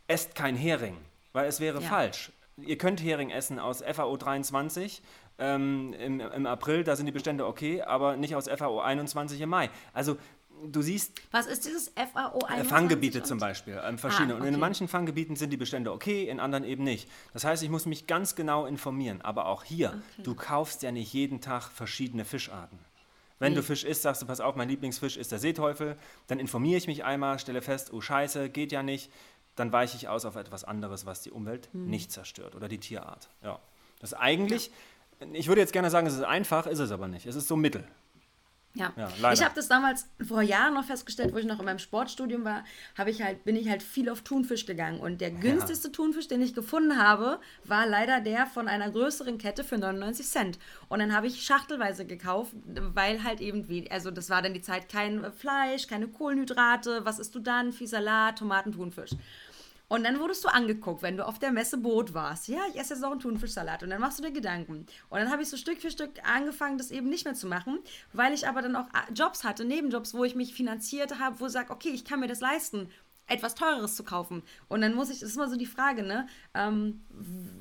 esst kein Hering, weil es wäre ja. falsch. Ihr könnt Hering essen aus FAO 23 ähm, im, im April, da sind die Bestände okay, aber nicht aus FAO 21 im Mai. Also du siehst.
Was ist dieses FAO 21?
Äh, Fanggebiete zum Beispiel, ähm, verschiedene. Ah, okay. Und in manchen Fanggebieten sind die Bestände okay, in anderen eben nicht. Das heißt, ich muss mich ganz genau informieren. Aber auch hier, okay. du kaufst ja nicht jeden Tag verschiedene Fischarten. Wenn nee. du Fisch isst, sagst du, pass auf, mein Lieblingsfisch ist der Seeteufel. Dann informiere ich mich einmal, stelle fest, oh Scheiße, geht ja nicht. Dann weiche ich aus auf etwas anderes, was die Umwelt hm. nicht zerstört oder die Tierart. Ja. Das ist eigentlich, ja. ich würde jetzt gerne sagen, es ist einfach, ist es aber nicht. Es ist so mittel.
Ja, ja ich habe das damals vor Jahren noch festgestellt, wo ich noch in meinem Sportstudium war, ich halt, bin ich halt viel auf Thunfisch gegangen. Und der günstigste ja. Thunfisch, den ich gefunden habe, war leider der von einer größeren Kette für 99 Cent. Und dann habe ich schachtelweise gekauft, weil halt eben, also das war dann die Zeit kein Fleisch, keine Kohlenhydrate, was isst du dann? Viel Salat, Tomaten, Thunfisch. Und dann wurdest du angeguckt, wenn du auf der Messe Boot warst. Ja, ich esse jetzt auch einen Thunfischsalat. Und dann machst du dir Gedanken. Und dann habe ich so Stück für Stück angefangen, das eben nicht mehr zu machen, weil ich aber dann auch äh, Jobs hatte, Nebenjobs, wo ich mich finanziert habe, wo ich sage, okay, ich kann mir das leisten etwas Teureres zu kaufen. Und dann muss ich, das ist immer so die Frage, ne? Ähm,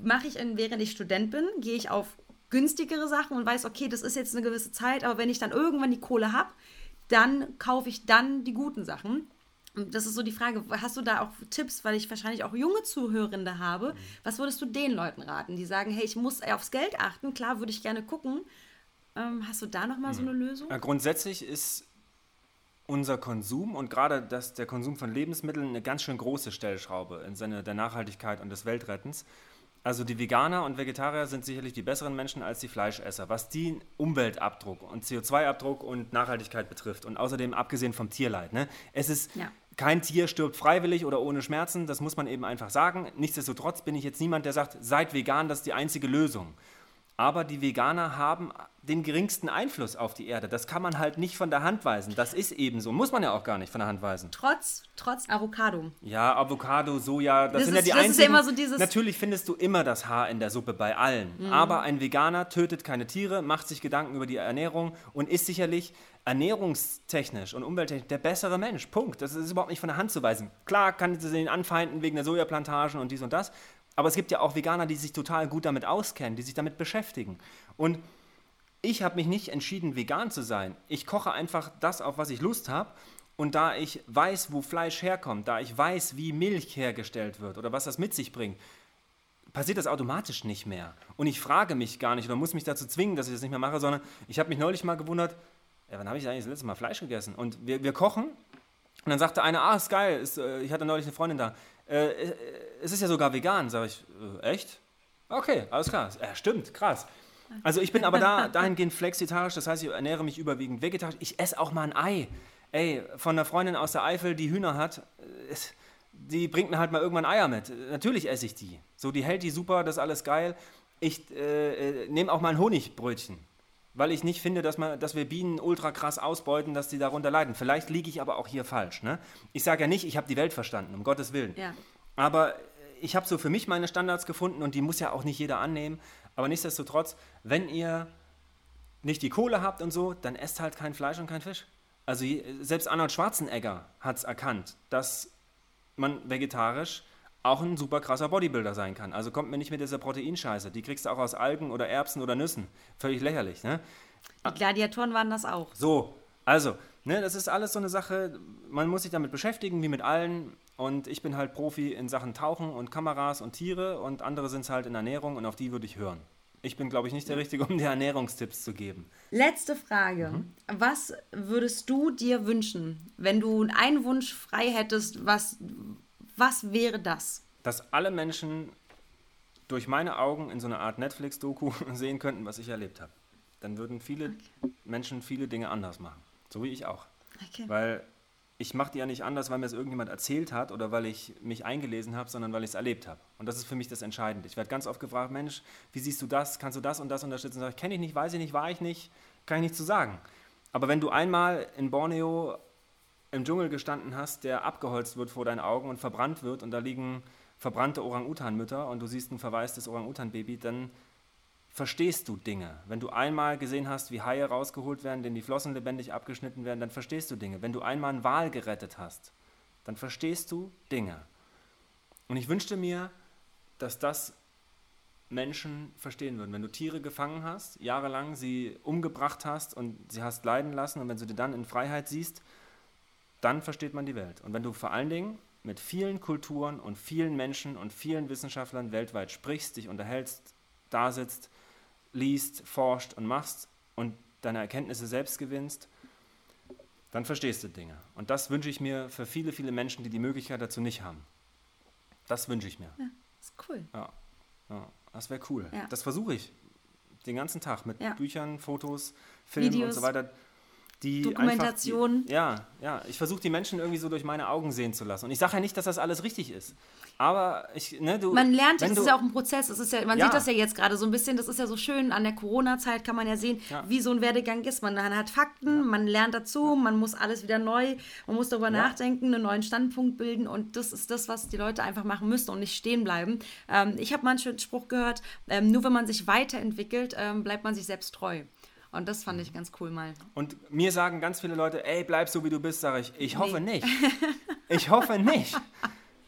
Mache ich, während ich Student bin, gehe ich auf günstigere Sachen und weiß, okay, das ist jetzt eine gewisse Zeit, aber wenn ich dann irgendwann die Kohle habe, dann kaufe ich dann die guten Sachen das ist so die Frage, hast du da auch Tipps, weil ich wahrscheinlich auch junge Zuhörende habe, mhm. was würdest du den Leuten raten, die sagen, hey, ich muss aufs Geld achten, klar würde ich gerne gucken. Ähm, hast du da nochmal mhm. so eine Lösung?
Ja, grundsätzlich ist unser Konsum und gerade das, der Konsum von Lebensmitteln eine ganz schön große Stellschraube im Sinne der Nachhaltigkeit und des Weltrettens. Also die Veganer und Vegetarier sind sicherlich die besseren Menschen als die Fleischesser, was den Umweltabdruck und CO2-Abdruck und Nachhaltigkeit betrifft. Und außerdem abgesehen vom Tierleid. Ne? Es ist ja. Kein Tier stirbt freiwillig oder ohne Schmerzen, das muss man eben einfach sagen. Nichtsdestotrotz bin ich jetzt niemand, der sagt, seid vegan, das ist die einzige Lösung. aber die Veganer haben den geringsten Einfluss auf die Erde. Das kann man halt nicht von der Hand weisen. Das ist eben so. Muss man ja auch gar nicht von der Hand weisen.
Trotz, trotz Avocado.
Ja, Avocado, Soja, das,
Das
sind
ist-
ja die
das ist ja
einzigen.
immer so dieses-
Natürlich findest du immer das Haar in der Suppe bei allen.
Mhm.
Aber ein Veganer tötet keine Tiere, macht sich Gedanken über die Ernährung und ist sicherlich ernährungstechnisch und umwelttechnisch der bessere Mensch. Punkt. Das ist überhaupt nicht von der Hand zu weisen. Klar kann sie ihn anfeinden wegen der Sojaplantagen und dies und das. Aber es gibt ja auch Veganer, die sich total gut damit auskennen, die sich damit beschäftigen. Und ich habe mich nicht entschieden, vegan zu sein. Ich koche einfach das, auf was ich Lust habe. Und da ich weiß, wo Fleisch herkommt, da ich weiß, wie Milch hergestellt wird oder was das mit sich bringt, passiert das automatisch nicht mehr. Und ich frage mich gar nicht oder muss mich dazu zwingen, dass ich das nicht mehr mache, sondern ich habe mich neulich mal gewundert, ja, wann habe ich eigentlich das letzte Mal Fleisch gegessen? Und wir, wir kochen und dann sagte einer, ah, ist geil, ist, äh, ich hatte neulich eine Freundin da, äh, äh, es ist ja sogar vegan. Sag ich, äh, echt? Okay, alles klar. Ja, stimmt, krass. Also ich bin aber da <laughs> dahingehend flexitarisch, das heißt, ich ernähre mich überwiegend vegetarisch. Ich esse auch mal ein Ei. Ey, von einer Freundin aus der Eifel, die Hühner hat, äh, die bringt mir halt mal irgendwann Eier mit. Natürlich esse ich die. So, die hält die super, das ist alles geil. Ich äh, nehme auch mal ein Honigbrötchen, weil ich nicht finde, dass, man, dass wir Bienen ultra krass ausbeuten, dass die darunter leiden. Vielleicht liege ich aber auch hier falsch. Ne? Ich sage ja nicht, ich habe die Welt verstanden, um Gottes Willen.
Ja.
Aber ich habe so für mich meine Standards gefunden und die muss ja auch nicht jeder annehmen. Aber nichtsdestotrotz, wenn ihr nicht die Kohle habt und so, dann esst halt kein Fleisch und kein Fisch. Also selbst Arnold Schwarzenegger hat es erkannt, dass man vegetarisch auch ein super krasser Bodybuilder sein kann. Also kommt mir nicht mit dieser Proteinscheiße. Die kriegst du auch aus Algen oder Erbsen oder Nüssen. Völlig lächerlich, ne?
Die Gladiatoren waren das auch.
So, also, ne, das ist alles so eine Sache, man muss sich damit beschäftigen, wie mit allen. Und ich bin halt Profi in Sachen Tauchen und Kameras und Tiere und andere sind es halt in Ernährung und auf die würde ich hören. Ich bin, glaube ich, nicht der Richtige, um dir Ernährungstipps zu geben.
Letzte Frage.
Mhm.
Was würdest du dir wünschen, wenn du einen Wunsch frei hättest? Was, was wäre das?
Dass alle Menschen durch meine Augen in so einer Art Netflix-Doku <laughs> sehen könnten, was ich erlebt habe. Dann würden viele Menschen viele Dinge anders machen. So wie ich auch.
Okay.
Weil ich mache die ja nicht anders, weil mir es irgendjemand erzählt hat oder weil ich mich eingelesen habe, sondern weil ich es erlebt habe. Und das ist für mich das Entscheidende. Ich werde ganz oft gefragt, Mensch, wie siehst du das? Kannst du das und das unterstützen? Sag ich, kenne ich nicht, weiß ich nicht, war ich nicht, kann ich nicht zu sagen. Aber wenn du einmal in Borneo im Dschungel gestanden hast, der abgeholzt wird vor deinen Augen und verbrannt wird und da liegen verbrannte Orang-Utan-Mütter und du siehst ein verwaistes Orang-Utan-Baby, dann verstehst du Dinge. Wenn du einmal gesehen hast, wie Haie rausgeholt werden, denen die Flossen lebendig abgeschnitten werden, dann verstehst du Dinge. Wenn du einmal einen Wal gerettet hast, dann verstehst du Dinge. Und ich wünschte mir, dass das Menschen verstehen würden. Wenn du Tiere gefangen hast, jahrelang sie umgebracht hast und sie hast leiden lassen und wenn du die dann in Freiheit siehst, dann versteht man die Welt. Und wenn du vor allen Dingen mit vielen Kulturen und vielen Menschen und vielen Wissenschaftlern weltweit sprichst, dich unterhältst, da sitzt, liest, forscht und machst und deine Erkenntnisse selbst gewinnst, dann verstehst du Dinge. Und das wünsche ich mir für viele, viele Menschen, die die Möglichkeit dazu nicht haben. Das wünsche ich mir.
ist cool.
Ja, ja das wäre cool.
Ja.
Das versuche ich den ganzen Tag mit
Ja.
Büchern, Fotos, Filmen und
Videos,
so weiter. Die
Dokumentationen.
Einfach, die, ja, ja. Ich versuche die Menschen irgendwie so durch meine Augen sehen zu lassen. Und ich sage ja nicht, dass das alles richtig ist. Aber ich, ne, du.
Man lernt, das
du,
ist ja auch ein Prozess. Es ist ja, man
Ja.
sieht das ja jetzt gerade so ein bisschen, das ist ja so schön, an der Corona-Zeit kann man ja sehen,
Ja.
wie so ein Werdegang ist. Man hat Fakten, man lernt dazu, man muss alles wieder neu, man muss darüber nachdenken, einen neuen Standpunkt bilden und das ist das, was die Leute einfach machen müssen und nicht stehen bleiben. Ähm, ich habe mal einen schönen Spruch gehört, ähm, nur wenn man sich weiterentwickelt, ähm, bleibt man sich selbst treu. Und das fand ich ganz cool mal.
Und mir sagen ganz viele Leute, ey, bleib so wie du bist, sage ich. Ich hoffe nicht. <laughs> Ich hoffe nicht.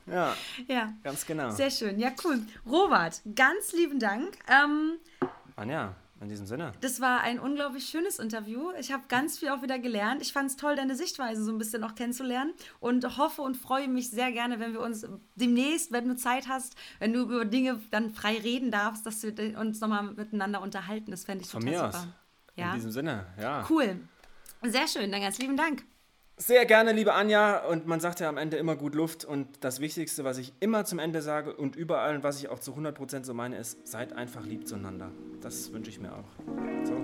Ja,
Ja.
ganz genau.
Sehr schön, ja cool. Robert, ganz lieben Dank. Ähm,
Anja, in diesem Sinne.
Das war ein unglaublich schönes Interview. Ich habe ganz viel auch wieder gelernt. Ich fand es toll, deine Sichtweise so ein bisschen auch kennenzulernen und hoffe und freue mich sehr gerne, wenn wir uns demnächst, wenn du Zeit hast, wenn du über Dinge dann frei reden darfst, dass wir uns nochmal miteinander unterhalten. Das fände ich
Von
total
mir
super.
aus.
Ja,
In diesem Sinne, ja.
cool. Sehr schön, dann ganz lieben Dank.
Sehr gerne, liebe Anja. Und man sagt ja am Ende immer gut Luft. Und das Wichtigste, was ich immer zum Ende sage und überall und was ich auch zu 100% so meine, ist, seid einfach lieb zueinander. Das wünsche ich mir auch. So,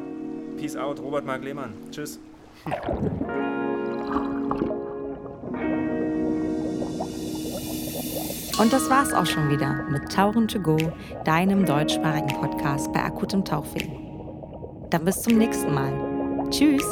Peace out, Robert Mark Lehmann. Tschüss.
Und das war's auch schon wieder mit Tauchen to go, deinem deutschsprachigen Podcast bei akutem Tauchweh. Dann bis zum nächsten Mal. Tschüss!